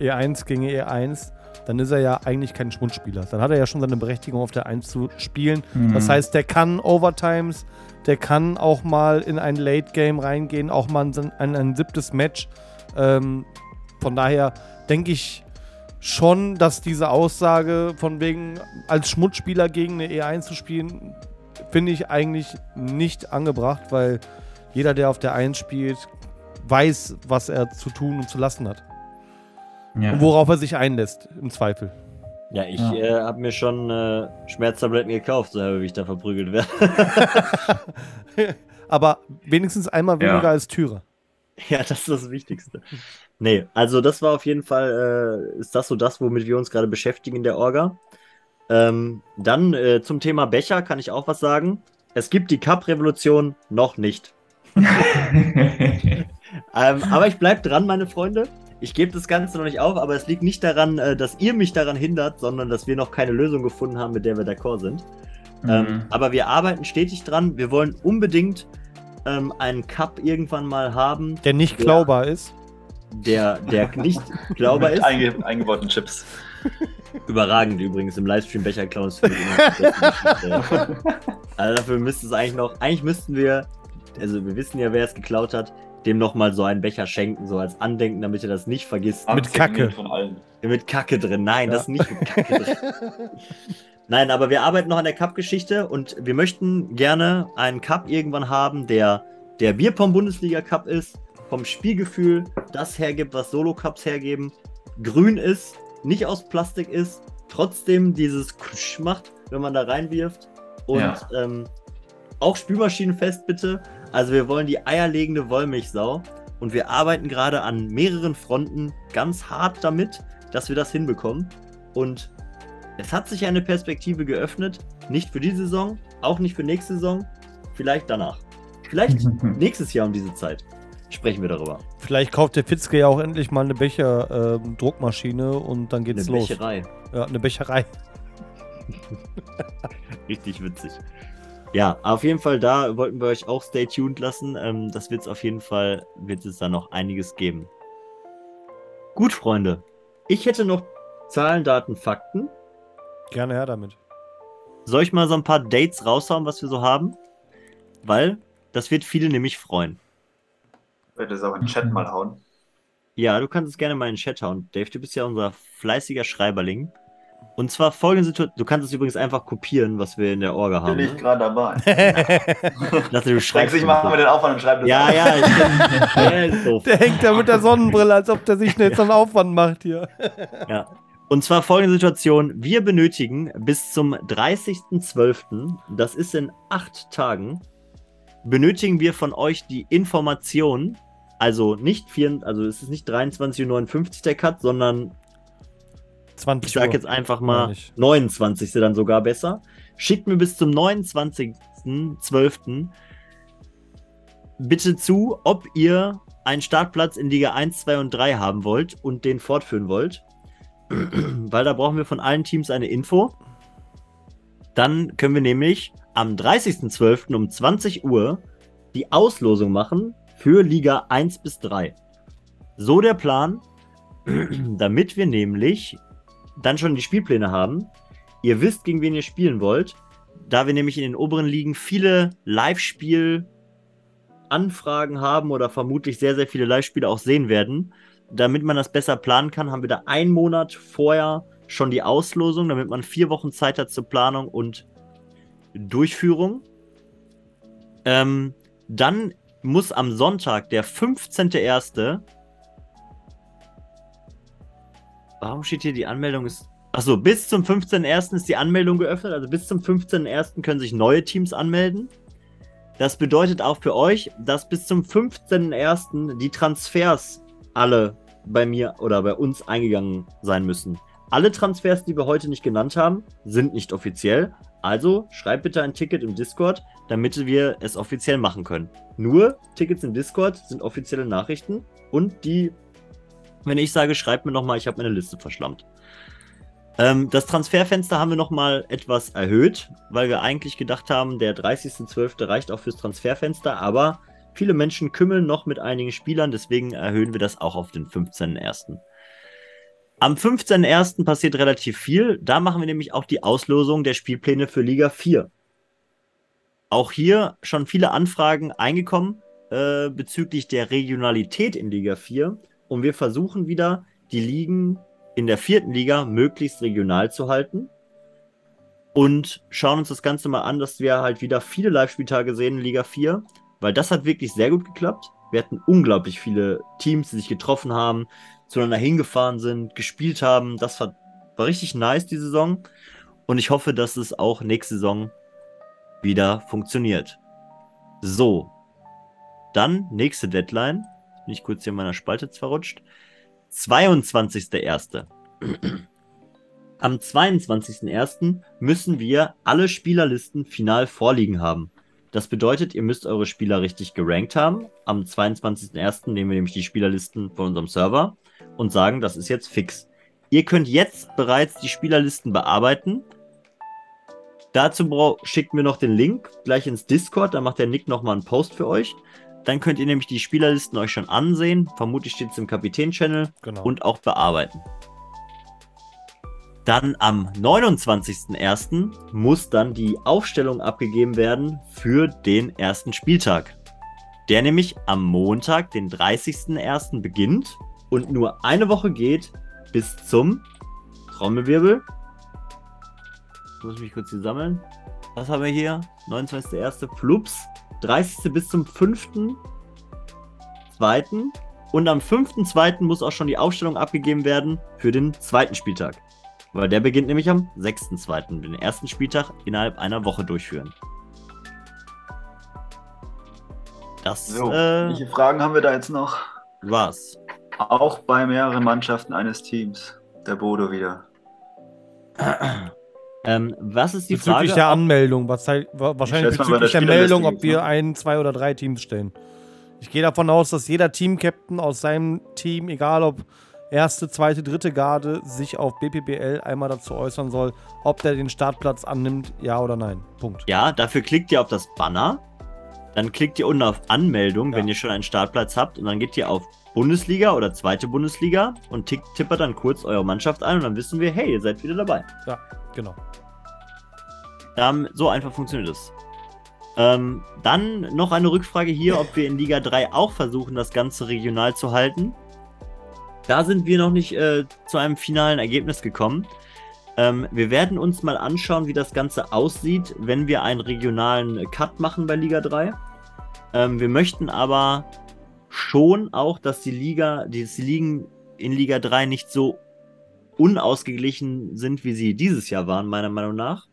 E1 gegen E1, dann ist er ja eigentlich kein Schmundspieler. Dann hat er ja schon seine Berechtigung, auf der 1 zu spielen. Das
Mhm.
heißt, der kann Overtimes, der kann auch mal in ein Late Game reingehen, auch mal in ein, ein siebtes Match. Ähm, von daher denke ich schon, dass diese Aussage von wegen als Schmutzspieler gegen eine E1 zu spielen, finde ich eigentlich nicht angebracht, weil jeder, der auf der 1 spielt, weiß, was er zu tun und zu lassen hat.
Ja.
Und worauf er sich einlässt, im Zweifel.
Ja, ich
Ja.
äh, habe mir schon äh, Schmerztabletten gekauft, so wie ich da verprügelt werde.
Aber wenigstens einmal
Ja.
weniger als Türer.
ja, das ist das Wichtigste. Nee, also das war auf jeden Fall, äh, ist das so das, womit wir uns gerade beschäftigen in der Orga. Ähm, dann äh, zum Thema Becher kann ich auch was sagen. Es gibt die Cup-Revolution noch nicht. Ähm, aber ich bleib dran, meine Freunde. Ich gebe das Ganze noch nicht auf, aber es liegt nicht daran, äh, dass ihr mich daran hindert, sondern dass wir noch keine Lösung gefunden haben, mit der wir d'accord sind. Ähm,
Mhm.
aber wir arbeiten stetig dran. Wir wollen unbedingt ähm, einen Cup irgendwann mal haben,
Der nicht klaubar ist.
der, der nicht glauber
Mit
ist.
einge eingebauten Chips.
Überragend übrigens im Livestream Becher Clowns. also dafür müsste es eigentlich noch, eigentlich müssten wir, also wir wissen ja, wer es geklaut hat, dem nochmal so einen Becher schenken, so als Andenken, damit er das nicht vergisst.
Mit Kacke.
Von allen.
Mit Kacke drin. Nein,
Ja.
das nicht mit Kacke drin. Nein, aber wir arbeiten noch an der Cup-Geschichte und wir möchten gerne einen Cup irgendwann haben, der der Bierpong-Bundesliga-Cup ist, vom Spielgefühl das hergibt, was Solo-Cups hergeben, grün ist, nicht aus Plastik ist, trotzdem dieses Kusch macht, wenn man da reinwirft und
Ja.
ähm, auch spülmaschinenfest bitte. Also wir wollen die eierlegende Wollmilchsau und wir arbeiten gerade an mehreren Fronten ganz hart damit, dass wir das hinbekommen. Und es hat sich eine Perspektive geöffnet, nicht für die Saison, auch nicht für nächste Saison, vielleicht danach. Vielleicht nächstes Jahr um diese Zeit sprechen wir darüber.
Vielleicht kauft der Fitzke ja auch endlich mal eine Becher-Druckmaschine und dann geht's
Eine
los.
Becherei.
Ja, eine Becherei.
Richtig witzig. Ja, auf jeden Fall da wollten wir euch auch stay tuned lassen. Ähm, das wird es auf jeden Fall, wird es da noch einiges geben. Gut, Freunde. Ich hätte noch Zahlen, Daten, Fakten.
Gerne her damit.
Soll ich mal so ein paar Dates raushauen, was wir so haben? Weil Das wird viele nämlich freuen.
Ich werde das auch in den Chat mal hauen.
Ja, du kannst es gerne mal in den Chat hauen. Dave, du bist ja unser fleißiger Schreiberling. Und zwar folgende Situation. Du kannst es übrigens einfach kopieren, was wir in der Orga haben.
Bin ich
Ne?
gerade dabei.
Ich dachte, du schreibst.
ich mache mir den Aufwand und schreibe das
Ja, ja, ich bin.
Der hängt da mit der Sonnenbrille, als ob der sich jetzt so einen Aufwand macht hier.
Ja. Und zwar folgende Situation. Wir benötigen bis zum 30.12., das ist in acht Tagen, benötigen wir von euch die Information, also nicht vier, also es ist nicht 23.59 Uhr der Cut, sondern
20
ich sage jetzt einfach mal
ich.
29. dann sogar besser. Schickt mir bis zum 29.12. bitte zu, ob ihr einen Startplatz in Liga 1, 2 und 3 haben wollt und den fortführen wollt. Weil da brauchen wir von allen Teams eine Info. Dann können wir nämlich am 30.12. um 20 Uhr die Auslosung machen für Liga 1 bis 3. So der Plan, damit wir nämlich dann schon die Spielpläne haben. Ihr wisst, gegen wen ihr spielen wollt. Da wir nämlich in den oberen Ligen viele Live-Spiel-Anfragen haben oder vermutlich sehr, sehr viele Live-Spiele auch sehen werden, damit man das besser planen kann, haben wir da einen Monat vorher schon die Auslosung, damit man vier Wochen Zeit hat zur Planung und Durchführung. Ähm, dann muss am Sonntag, der 15.01., Warum steht hier die Anmeldung ist. Achso, bis zum 15.01. ist die Anmeldung geöffnet. Also bis zum 15.01. können sich neue Teams anmelden. Das bedeutet auch für euch, dass bis zum 15.01. die Transfers alle bei mir oder bei uns eingegangen sein müssen. Alle Transfers, die wir heute nicht genannt haben, sind nicht offiziell. Also schreibt bitte ein Ticket im Discord, damit wir es offiziell machen können. Nur Tickets im Discord sind offizielle Nachrichten und die wenn ich sage, schreibt mir nochmal, ich habe meine Liste verschlammt. Ähm, das Transferfenster haben wir nochmal etwas erhöht, weil wir eigentlich gedacht haben, der 30.12. reicht auch fürs Transferfenster, aber viele Menschen kümmeln noch mit einigen Spielern, deswegen erhöhen wir das auch auf den 15.01. Am 15.01. passiert relativ viel. Da machen wir nämlich auch die Auslosung der Spielpläne für Liga 4. Auch hier schon viele Anfragen eingekommen äh, bezüglich der Regionalität in Liga 4. Und wir versuchen wieder, die Ligen in der vierten Liga möglichst regional zu halten. Und schauen uns das Ganze mal an, dass wir halt wieder viele Live-Spieltage sehen in Liga 4, weil das hat wirklich sehr gut geklappt. Wir hatten unglaublich viele Teams, die sich getroffen haben, zueinander hingefahren sind, gespielt haben. Das war, war richtig nice, die Saison. Und ich hoffe, dass es auch nächste Saison wieder funktioniert. So. Dann nächste Deadline. Bin ich kurz hier in meiner Spalte verrutscht. 22.01. Am 22.01. müssen wir alle Spielerlisten final vorliegen haben. Das bedeutet, ihr müsst eure Spieler richtig gerankt haben. Am 22.01. nehmen wir nämlich die Spielerlisten von unserem Server und sagen, das ist jetzt fix. Ihr könnt jetzt bereits die Spielerlisten bearbeiten. Dazu schickt mir noch den Link gleich ins Discord, da macht der Nick nochmal einen Post für euch. Dann könnt ihr nämlich die Spielerlisten euch schon ansehen. Vermutlich steht es im Kapitän-Channel
Genau.
und auch bearbeiten. Dann am 29.01. muss dann die Aufstellung abgegeben werden für den ersten Spieltag. Der nämlich am Montag, den 30.01. beginnt und nur eine Woche geht bis zum Trommelwirbel. Ich muss mich kurz hier sammeln. Was haben wir hier? 29.01. Plups. 30. bis zum 5.2. Und am 5.2. muss auch schon die Aufstellung abgegeben werden für den zweiten Spieltag. Weil der beginnt nämlich am 6.2. Den ersten Spieltag innerhalb einer Woche durchführen. Das
So,
äh,
welche Fragen haben wir da jetzt noch?
war's.
Auch bei mehreren Mannschaften eines Teams. Der Bodo wieder.
Ähm, was ist die
bezüglich
Frage?
der
ob-
Anmeldung, was wa- wahrscheinlich bezüglich der
der
Meldung, ob wir
ne?
ein, zwei oder drei Teams stellen. Ich gehe davon aus, dass jeder Team-Captain aus seinem Team, egal ob erste, zweite, dritte Garde, sich auf BPBL einmal dazu äußern soll, ob der den Startplatz annimmt, ja oder nein. Punkt.
Ja, dafür klickt ihr auf das Banner. Dann klickt ihr unten auf Anmeldung,
Ja.
wenn ihr schon einen Startplatz habt. Und dann geht ihr auf Bundesliga oder zweite Bundesliga und tick, tippert dann kurz eure Mannschaft ein. Und dann wissen wir, hey, ihr seid wieder dabei.
Genau.
Ähm, so einfach funktioniert es. Ähm, dann noch eine Rückfrage hier, ob wir in Liga 3 auch versuchen, das Ganze regional zu halten. Da sind wir noch nicht äh, zu einem finalen Ergebnis gekommen. Ähm, wir werden uns mal anschauen, wie das Ganze aussieht, wenn wir einen regionalen Cut machen bei Liga 3. Ähm, wir möchten aber schon auch, dass die Liga, die, die Ligen in Liga 3 nicht so unausgeglichen sind, wie sie dieses Jahr waren, meiner Meinung nach.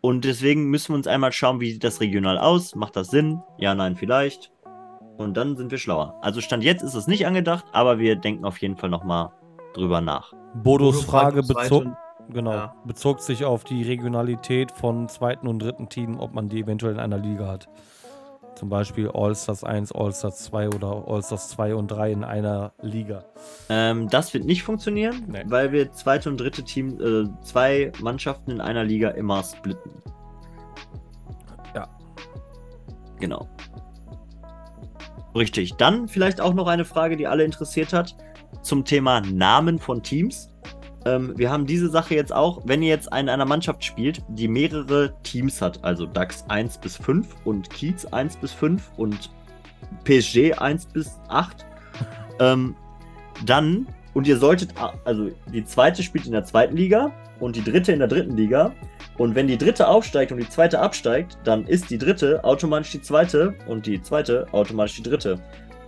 Und deswegen müssen wir uns einmal schauen, wie sieht das regional aus? Macht das Sinn? Ja, nein, vielleicht. Und dann sind wir schlauer. Also Stand jetzt ist es nicht angedacht, aber wir denken auf jeden Fall nochmal drüber nach.
Bodos
Bodo
Frage bezog, genau,
Ja.
bezog sich auf die Regionalität von zweiten und dritten Team, ob man die eventuell in einer Liga hat. Zum Beispiel All-Stars 1, All-Stars 2 oder All-Stars 2 und 3 in einer Liga.
Ähm, das wird nicht funktionieren,
Nee.
weil wir zweite und dritte Team, äh, zwei Mannschaften in einer Liga immer splitten.
Ja.
Genau. Richtig. Dann vielleicht auch noch eine Frage, die alle interessiert hat, zum Thema Namen von Teams. Ähm, wir haben diese Sache jetzt auch, wenn ihr jetzt in einer Mannschaft spielt, die mehrere Teams hat, also DAX 1 bis 5 und Kiez 1 bis 5 und PSG 1 bis 8, ähm, dann, und ihr solltet, also die zweite spielt in der zweiten Liga und die dritte in der dritten Liga. Und wenn die dritte aufsteigt und die zweite absteigt, dann ist die dritte automatisch die zweite und die zweite automatisch die dritte.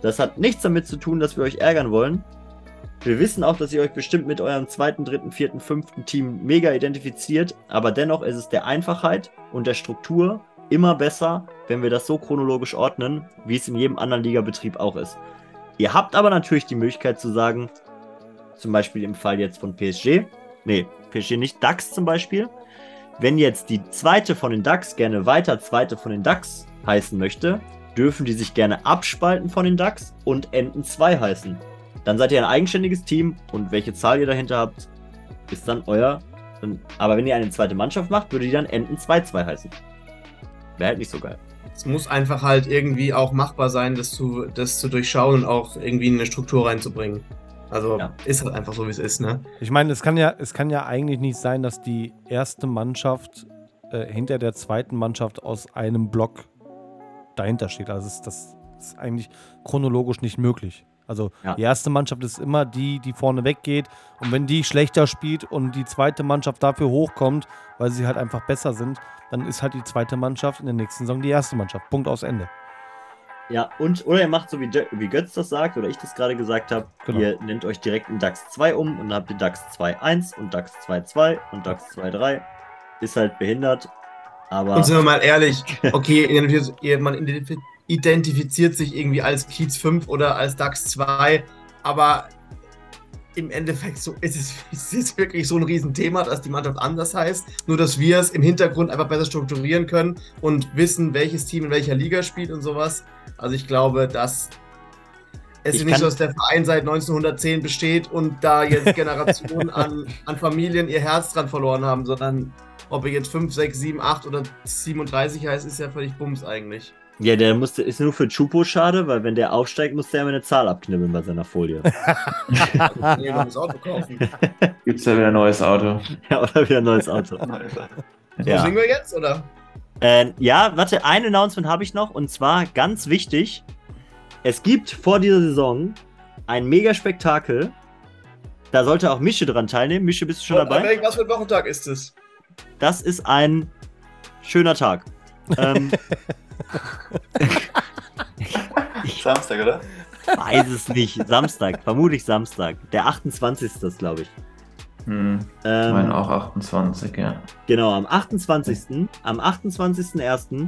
Das hat nichts damit zu tun, dass wir euch ärgern wollen. Wir wissen auch, dass ihr euch bestimmt mit eurem zweiten, dritten, vierten, fünften Team mega identifiziert, aber dennoch ist es der Einfachheit und der Struktur immer besser, wenn wir das so chronologisch ordnen, wie es in jedem anderen Ligabetrieb auch ist. Ihr habt aber natürlich die Möglichkeit zu sagen, zum Beispiel im Fall jetzt von PSG, nee, PSG nicht, DAX zum Beispiel, wenn jetzt die zweite von den DAX gerne weiter zweite von den DAX heißen möchte, dürfen die sich gerne abspalten von den DAX und Enten 2 heißen. Dann seid ihr ein eigenständiges Team und welche Zahl ihr dahinter habt, ist dann euer. Aber wenn ihr eine zweite Mannschaft macht, würde die dann Enten 2-2 heißen. Wäre halt nicht so geil.
Es muss einfach halt irgendwie auch machbar sein, das zu, das zu durchschauen und auch irgendwie in eine Struktur reinzubringen. Also
Ja.
ist halt einfach so, wie es ist, ne?
Ich meine, es kann ja, es kann ja eigentlich nicht sein, dass die erste Mannschaft äh, hinter der zweiten Mannschaft aus einem Block dahinter steht. Also es, das ist eigentlich chronologisch nicht möglich. Also
Ja.
die erste Mannschaft ist immer die, die vorne weggeht. Und wenn die schlechter spielt und die zweite Mannschaft dafür hochkommt, weil sie halt einfach besser sind, dann ist halt die zweite Mannschaft in der nächsten Saison die erste Mannschaft. Punkt aus Ende.
Ja, und oder ihr macht so wie, wie Götz das sagt oder ich das gerade gesagt habe,
Genau.
ihr nennt euch direkt in DAX 2 um und dann habt ihr DAX 2.1 und DAX 2.2 und DAX 2.3. Ist halt behindert, aber
Und sind wir mal ehrlich, okay, man identifiziert sich irgendwie als Kiez 5 oder als DAX 2, aber im Endeffekt so ist es, es ist wirklich so ein Riesenthema, dass die Mannschaft anders heißt. Nur, dass wir es im Hintergrund einfach besser strukturieren können und wissen, welches Team in welcher Liga spielt und sowas. Also ich glaube, dass es ist nicht so, dass der Verein seit 1910 besteht und da jetzt Generationen an, an Familien ihr Herz dran verloren haben, sondern ob er jetzt 5, 6, 7, 8 oder 37 heißt, ist ja völlig Bums eigentlich.
Ja, der musste, ist nur für Chupo schade, weil wenn der aufsteigt, muss der immer eine Zahl abknibbeln bei seiner Folie.
Nee, muss Auto kaufen.
Gibt's da wieder ein neues Auto?
ja, oder wieder ein neues Auto.
So
Ja.
singen wir jetzt, oder?
Äh, ja, warte, ein Announcement habe ich noch und zwar ganz wichtig. Es gibt vor dieser Saison ein Mega-Spektakel. Da sollte auch Mische dran teilnehmen. Mische, bist du schon
Und an
dabei?
Was für ein Wochentag ist es?
Das ist ein schöner Tag. ähm,
Samstag, oder?
weiß es nicht. Samstag, vermutlich Samstag. Der 28. ist das, glaube ich.
Hm, ich
Ähm,
meine auch 28, ja.
Genau, am 28. Am 28.01.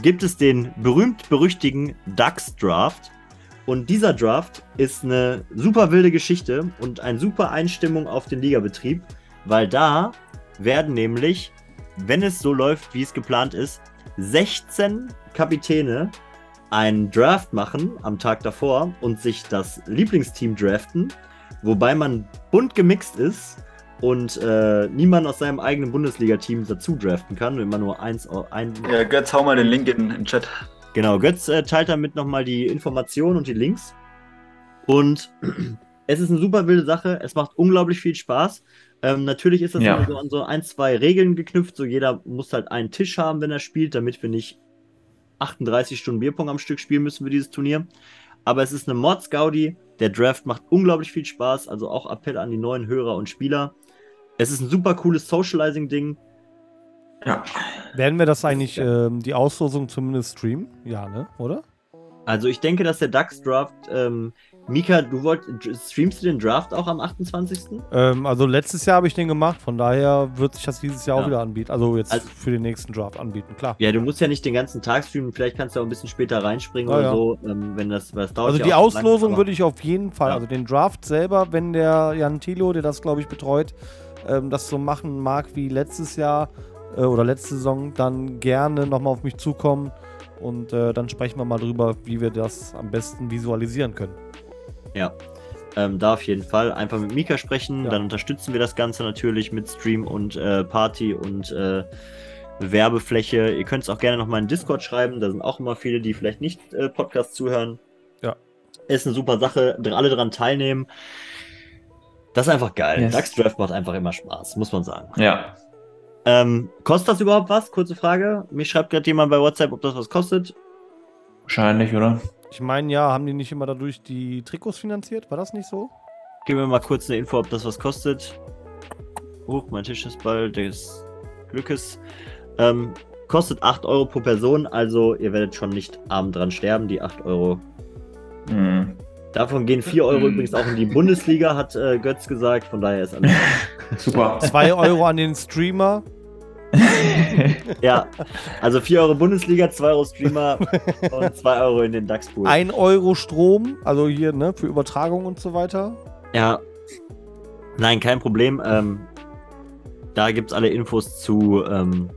gibt es den berühmt-berüchtigen DAX Draft. Und dieser Draft ist eine super wilde Geschichte und eine super Einstimmung auf den Ligabetrieb, weil da werden nämlich, wenn es so läuft, wie es geplant ist, 16 Kapitäne einen Draft machen am Tag davor und sich das Lieblingsteam draften, wobei man bunt gemixt ist und äh, niemand aus seinem eigenen Bundesliga-Team dazu draften kann, wenn man nur eins ein.
Ja, Götz, hau mal den Link in den Chat.
Genau, Götz äh, teilt damit nochmal die Informationen und die Links. Und es ist eine super wilde Sache. Es macht unglaublich viel Spaß. Ähm, natürlich ist das
Ja.
immer so an so ein, zwei Regeln geknüpft. So jeder muss halt einen Tisch haben, wenn er spielt, damit wir nicht 38 Stunden Bierpong am Stück spielen müssen für dieses Turnier. Aber es ist eine Mords-Gaudi. Der Draft macht unglaublich viel Spaß. Also auch Appell an die neuen Hörer und Spieler. Es ist ein super cooles Socializing-Ding.
Ja.
Werden wir das eigentlich, ähm, die Auslosung zumindest streamen? Ja, ne? Oder?
Also ich denke, dass der DAX-Draft, ähm, Mika, du wollt, streamst du den Draft auch am 28.?
Ähm, also letztes Jahr habe ich den gemacht, von daher wird sich das dieses Jahr
Ja.
auch wieder anbieten. Also jetzt
Also-
für den nächsten Draft anbieten, klar.
Ja, du musst ja nicht den ganzen Tag streamen, vielleicht kannst du auch ein bisschen später reinspringen
Ja,
oder
ja.
so, ähm, wenn das, das dauert
Also die
lang,
Auslosung
aber-
würde ich auf jeden Fall, also den Draft selber, wenn der Jan Thilo, der das glaube ich betreut, ähm, das so machen mag wie letztes Jahr äh, oder letzte Saison, dann gerne nochmal auf mich zukommen und äh, dann sprechen wir mal drüber, wie wir das am besten visualisieren können.
Ähm, da auf jeden Fall einfach mit Mika sprechen,
Ja.
dann unterstützen wir das Ganze natürlich mit Stream und äh, Party und äh, Werbefläche. Ihr könnt es auch gerne nochmal in Discord schreiben, da sind auch immer viele, die vielleicht nicht äh, Podcast zuhören.
Ja.
Ist eine super Sache, alle daran teilnehmen. Das ist einfach geil.
Yes.
DAX Draft macht einfach immer Spaß, muss man sagen.
Ja.
Ähm, kostet das überhaupt was? Kurze Frage. Mich schreibt gerade jemand bei WhatsApp, ob das was kostet.
Wahrscheinlich, oder?
Ich meine ja, haben die nicht immer dadurch die Trikots finanziert? War das nicht so?
Gib mir mal kurz eine Info, ob das was kostet. Huch, mein Tisch ist bald des Glückes. Ähm, kostet 8 Euro pro Person, also ihr werdet schon nicht arm dran sterben, die 8 Euro.
Hm.
Davon gehen 4 Euro
Mhm.
übrigens auch in die Bundesliga, hat äh, Götz gesagt, von daher ist alles.
Super.
2 Euro an den Streamer.
Ja, also 4 Euro Bundesliga, 2 Euro Streamer und 2 Euro in den DAX-Pool.
1 Euro Strom, also hier, ne, für Übertragung und so weiter.
Ja. Nein, kein Problem. Ähm, da gibt es alle Infos zu ähm,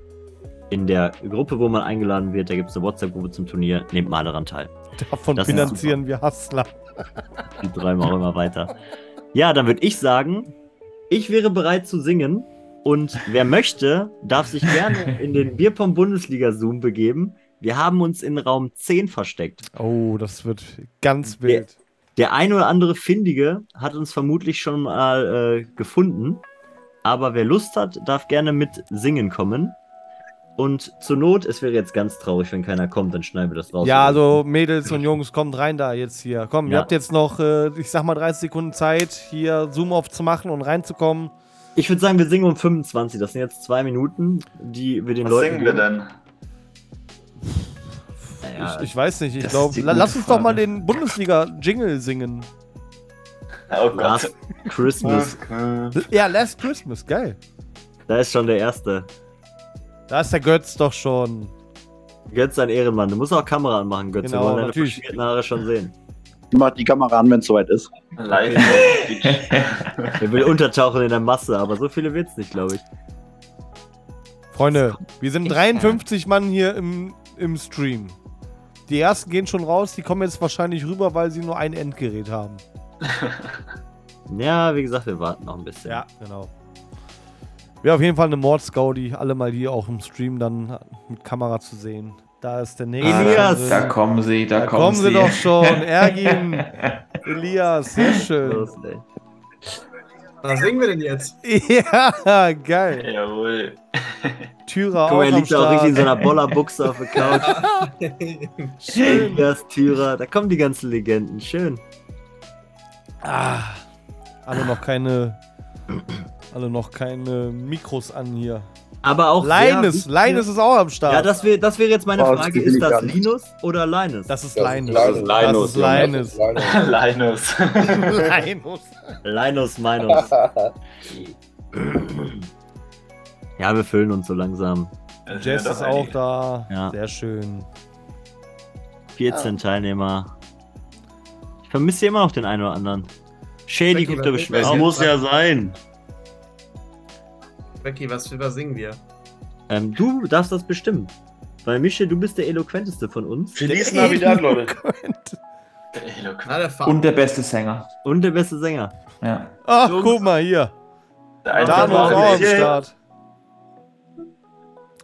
in der Gruppe, wo man eingeladen wird. Da gibt es eine WhatsApp-Gruppe zum Turnier. Nehmt mal daran teil.
Davon
Das
finanzieren wir Hustler.
Die treiben auch immer weiter. Ja, dann würde ich sagen, ich wäre bereit zu singen. Und wer möchte, darf sich gerne in den Bierpong-Bundesliga-Zoom begeben. Wir haben uns in Raum 10 versteckt.
Oh, das wird ganz
Der-
wild.
Der ein oder andere Findige hat uns vermutlich schon mal äh, gefunden. Aber wer Lust hat, darf gerne mit singen kommen. Und zur Not, es wäre jetzt ganz traurig, wenn keiner kommt, dann schneiden wir das raus.
Ja, also Mädels und Jungs, kommt rein da jetzt hier. Komm, ihr
Ja.
habt jetzt noch, äh, ich sag mal, 30 Sekunden Zeit, hier Zoom-Off zu machen und reinzukommen.
Ich würde sagen, wir singen um 25. Das sind jetzt zwei Minuten, die wir den
Was
Leuten.
singen wir
geben.
denn?
Ja,
Ich, ich weiß nicht, ich glaube,
ist
lass uns doch
Frage.
mal den Bundesliga-Jingle singen.
Oh Gott.
Last Christmas.
Ja, Last Christmas, geil.
Da ist schon der erste.
Da ist der Götz doch schon.
Götz ein Ehrenmann. Du musst auch Kamera anmachen, Götz.
Genau,
wir wollen deine
natürlich.
Haare schon sehen.
Ich mach die Kamera an, wenn es soweit ist.
Live.
Er will untertauchen in der Masse, aber so viele wird's nicht, glaube ich.
Freunde, wir sind 53 Mann hier im, im Stream. Die ersten gehen schon raus, die kommen jetzt wahrscheinlich rüber, weil sie nur ein Endgerät haben.
Ja, wie gesagt, wir warten noch ein bisschen.
Ja, genau. Wäre auf jeden Fall eine Mordsgaudi, alle mal hier auch im Stream dann mit Kamera zu sehen. Da ist der nächste.
Elias!
Da kommen sie, da,
Da
kommen,
kommen sie doch schon. Ergin, Elias, sehr schön.
Was singen wir denn jetzt?
Ja, geil.
Jawohl.
Tyra
Guck
auch
mal, er liegt da auch richtig in so einer Bollerbuchse auf der Couch.
Schön.
Elias, Tyra, da kommen die ganzen Legenden. Schön.
Ah, alle noch keine, alle noch keine Mikros an hier.
Aber auch.
Linus,
sehr
Linus ist auch am Start.
Ja, das wäre das wär jetzt meine
Oh, das
Frage.
ist
das. Linus oder Linus?
Das ist
Das
Linus.
ist Linus.
Das ist Linus.
Linus.
Linus.
Linus Minus. ja, wir füllen uns so langsam.
Jess ist auch da.
Ja.
Sehr schön.
14 Teilnehmer. Ich vermisse hier immer noch den einen oder anderen. Shady
was
da bestimmt
das?
auch.
muss ja
sein.
Becky, was für was singen wir?
Ähm, du darfst das bestimmen. Weil Mische, du bist der eloquenteste von uns.
Feliz Navidad, Leute.
Der
Und der beste Sänger.
Und der beste Sänger.
Ja.
Ach,
Jungs.
guck mal hier.
Der
Dano ist auch am Start.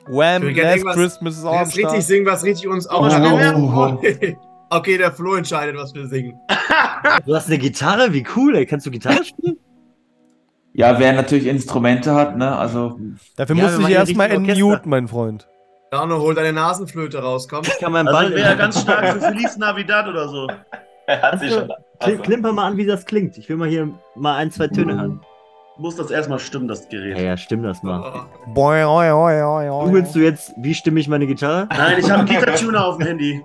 Wham, Last Christmas ist auch am
Jetzt richtig
Start.
singen, was richtig uns auch
Oh.
okay. okay, der Flo entscheidet, was wir singen.
Du hast eine Gitarre? Wie cool, ey. Kannst du Gitarre spielen?
Ja, wer natürlich Instrumente hat, ne, also
Dafür
Ja,
musst du dich
ja
erstmal entmuten, mein Freund.
Arno, hol deine Nasenflöte raus, komm.
Ich kann meinen
Also
Ball.
ich wäre ganz stark für Feliz Navidad oder so.
Er hat sie schon.
Klim klimper mal an, wie das klingt. Ich will mal hier mal ein, zwei Töne hören.
Muss das erstmal stimmen, das Gerät.
Ja, ja, stimmt das mal.
Oh,
Boing, oi, oi, oi, oi.
Googlest du jetzt, wie stimme ich meine Gitarre?
Nein, ich habe einen Gitartuner auf dem Handy.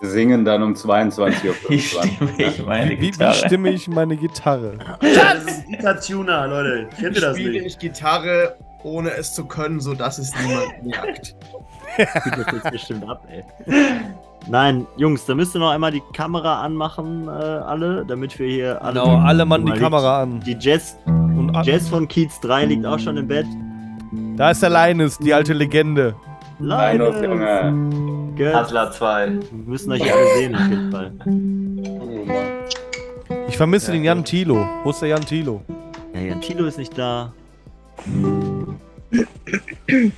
Wir singen dann um 22 Uhr.
Wie stimme ich meine
Wie, wie
Gitarre?
stimme ich meine Gitarre?
Das ist ein Gitartuner, Leute. Kennt ihr das
Spiele
nicht?
ich Gitarre, ohne es zu können, sodass es niemand merkt.
Das jetzt bestimmt ab, ey. Nein, Jungs, da müsst ihr noch einmal die Kamera anmachen, äh, alle, damit wir hier alle.
Genau, alle Mann die Kamera an.
Die Jazz,
Und
Jazz von Kiez 3 liegt auch schon im Bett.
da ist der Linus, die alte Legende.
Nein,
Linus.
Junge.
Gell?
Adler 2.
Wir müssen euch alle sehen, auf jeden Fall.
Ich vermisse den Jan Tilo. Wo ist der Jan Tilo?
Ja, Jan Tilo ist nicht da.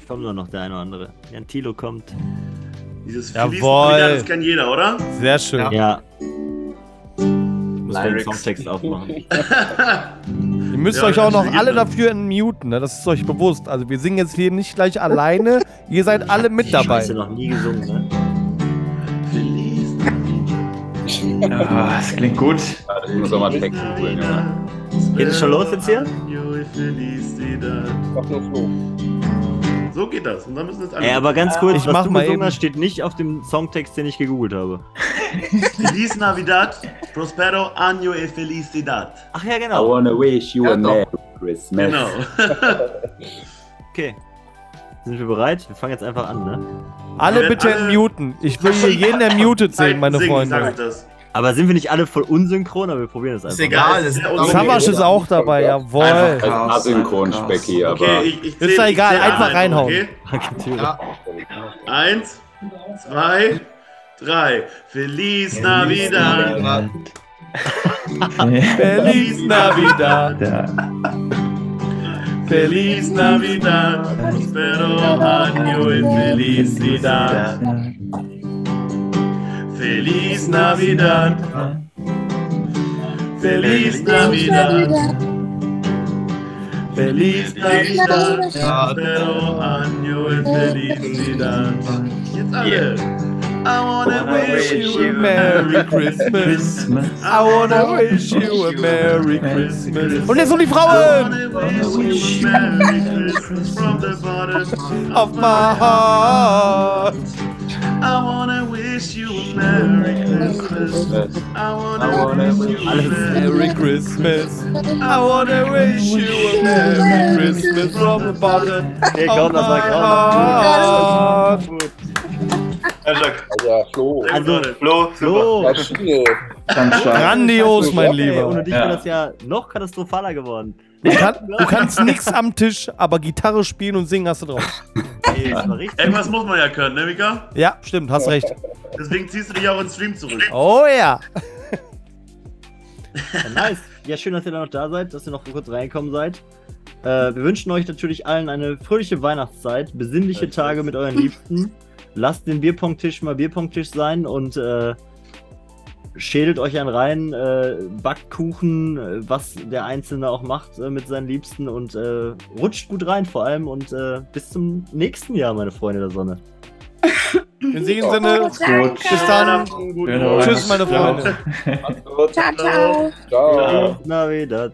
Kommt nur noch der eine oder andere. Jan Tilo kommt.
Dieses
Jawohl.
Navidad, das kennt jeder, oder?
Sehr schön.
Ja.
Ja. Ich muss mal den. Songtext aufmachen.
Ihr müsst
Ja,
euch auch noch alle dafür muten, ne? das ist euch bewusst. Also wir singen jetzt hier nicht gleich alleine, ihr seid alle mit
Die
dabei.
Scheiße noch nie gesungen, ne?
Feliz
Ja, das klingt gut.
Ja, das muss auch mal Text googeln, Junge.
Geht es schon los jetzt hier?
Mach nur Flo.
So geht das. Und dann müssen jetzt alle.
Ey, aber ganz kurz,
Ich
was
mach
du
mal
gesungen
eben-
hast, steht nicht auf dem Songtext, den ich gegoogelt habe.
Feliz Navidad, Prospero Año e Felicidad.
Ach ja,
I
genau.
wanna wish you
Ja,
a
doch.
Merry Christmas.
Genau.
Okay. Sind wir bereit? Wir fangen jetzt einfach an, ne?
Alle bitte
alle-
muten. Ich will hier jeden ermutet sehen, meine
Singen,
Freunde.
das.
Aber sind wir nicht alle voll unsynchron? Aber wir probieren es einfach.
Ist egal. Es
Ja,
ist
Savasch ist auch dabei, jawohl.
Einfach
asynchron, Specki, aber.
Okay, ich, ich
Ist doch
ich
egal,
zähl
einfach
ein,
reinhauen.
Okay?
Ja.
Eins, zwei, drei. Feliz Navidad.
Feliz Navidad.
Feliz Navidad. Prospero año e felicidad. Feliz Navidad. Feliz Navidad. Feliz Navidad. Prospero año e felicidad. Jetzt alle. I wanna wish you a Merry Christmas.
I wanna wish you a Merry Christmas. Und jetzt noch die
I
Frauen!
wanna wish you a Merry Christmas from the bottom
Of my heart.
I wanna wish you a Merry Christmas. I wanna wish you a Merry
Christmas. I wanna wish you a Merry Christmas from the bottom of
komm, das war
my heart.
Ja, Flo.
Also,
Flo, super.
Flo,
stark.
Grandios, mein
ey, ohne
Lieber.
dich
Ja.
wäre das ja noch katastrophaler geworden.
Du, kann, du kannst nix am Tisch, aber Gitarre spielen und singen hast du drauf.
Ey, das war richtig.
Irgendwas muss man ja können, ne, Mika?
Ja, stimmt, hast recht.
Deswegen ziehst du dich auch ins Stream zurück.
Oh ja.
Ja, nice. Ja, schön, dass ihr da noch da seid, dass ihr noch kurz reingekommen seid. Äh, wir wünschen euch natürlich allen eine fröhliche Weihnachtszeit, besinnliche Tage mit euren Liebsten. Lasst den Bierpong-Tisch mal Bierpong-Tisch sein und äh, schädelt euch einen rein, äh, backt Kuchen, äh, was der Einzelne auch macht äh, mit seinen Liebsten und äh, rutscht gut rein vor allem und äh, bis zum nächsten Jahr, meine Freunde der Sonne.
In diesem Sinne,
Gut.
bis dann.
Guten
Genau.
Tschüss, meine Freunde.
Gut.
Ciao, ciao.
Ciao.
Navidad.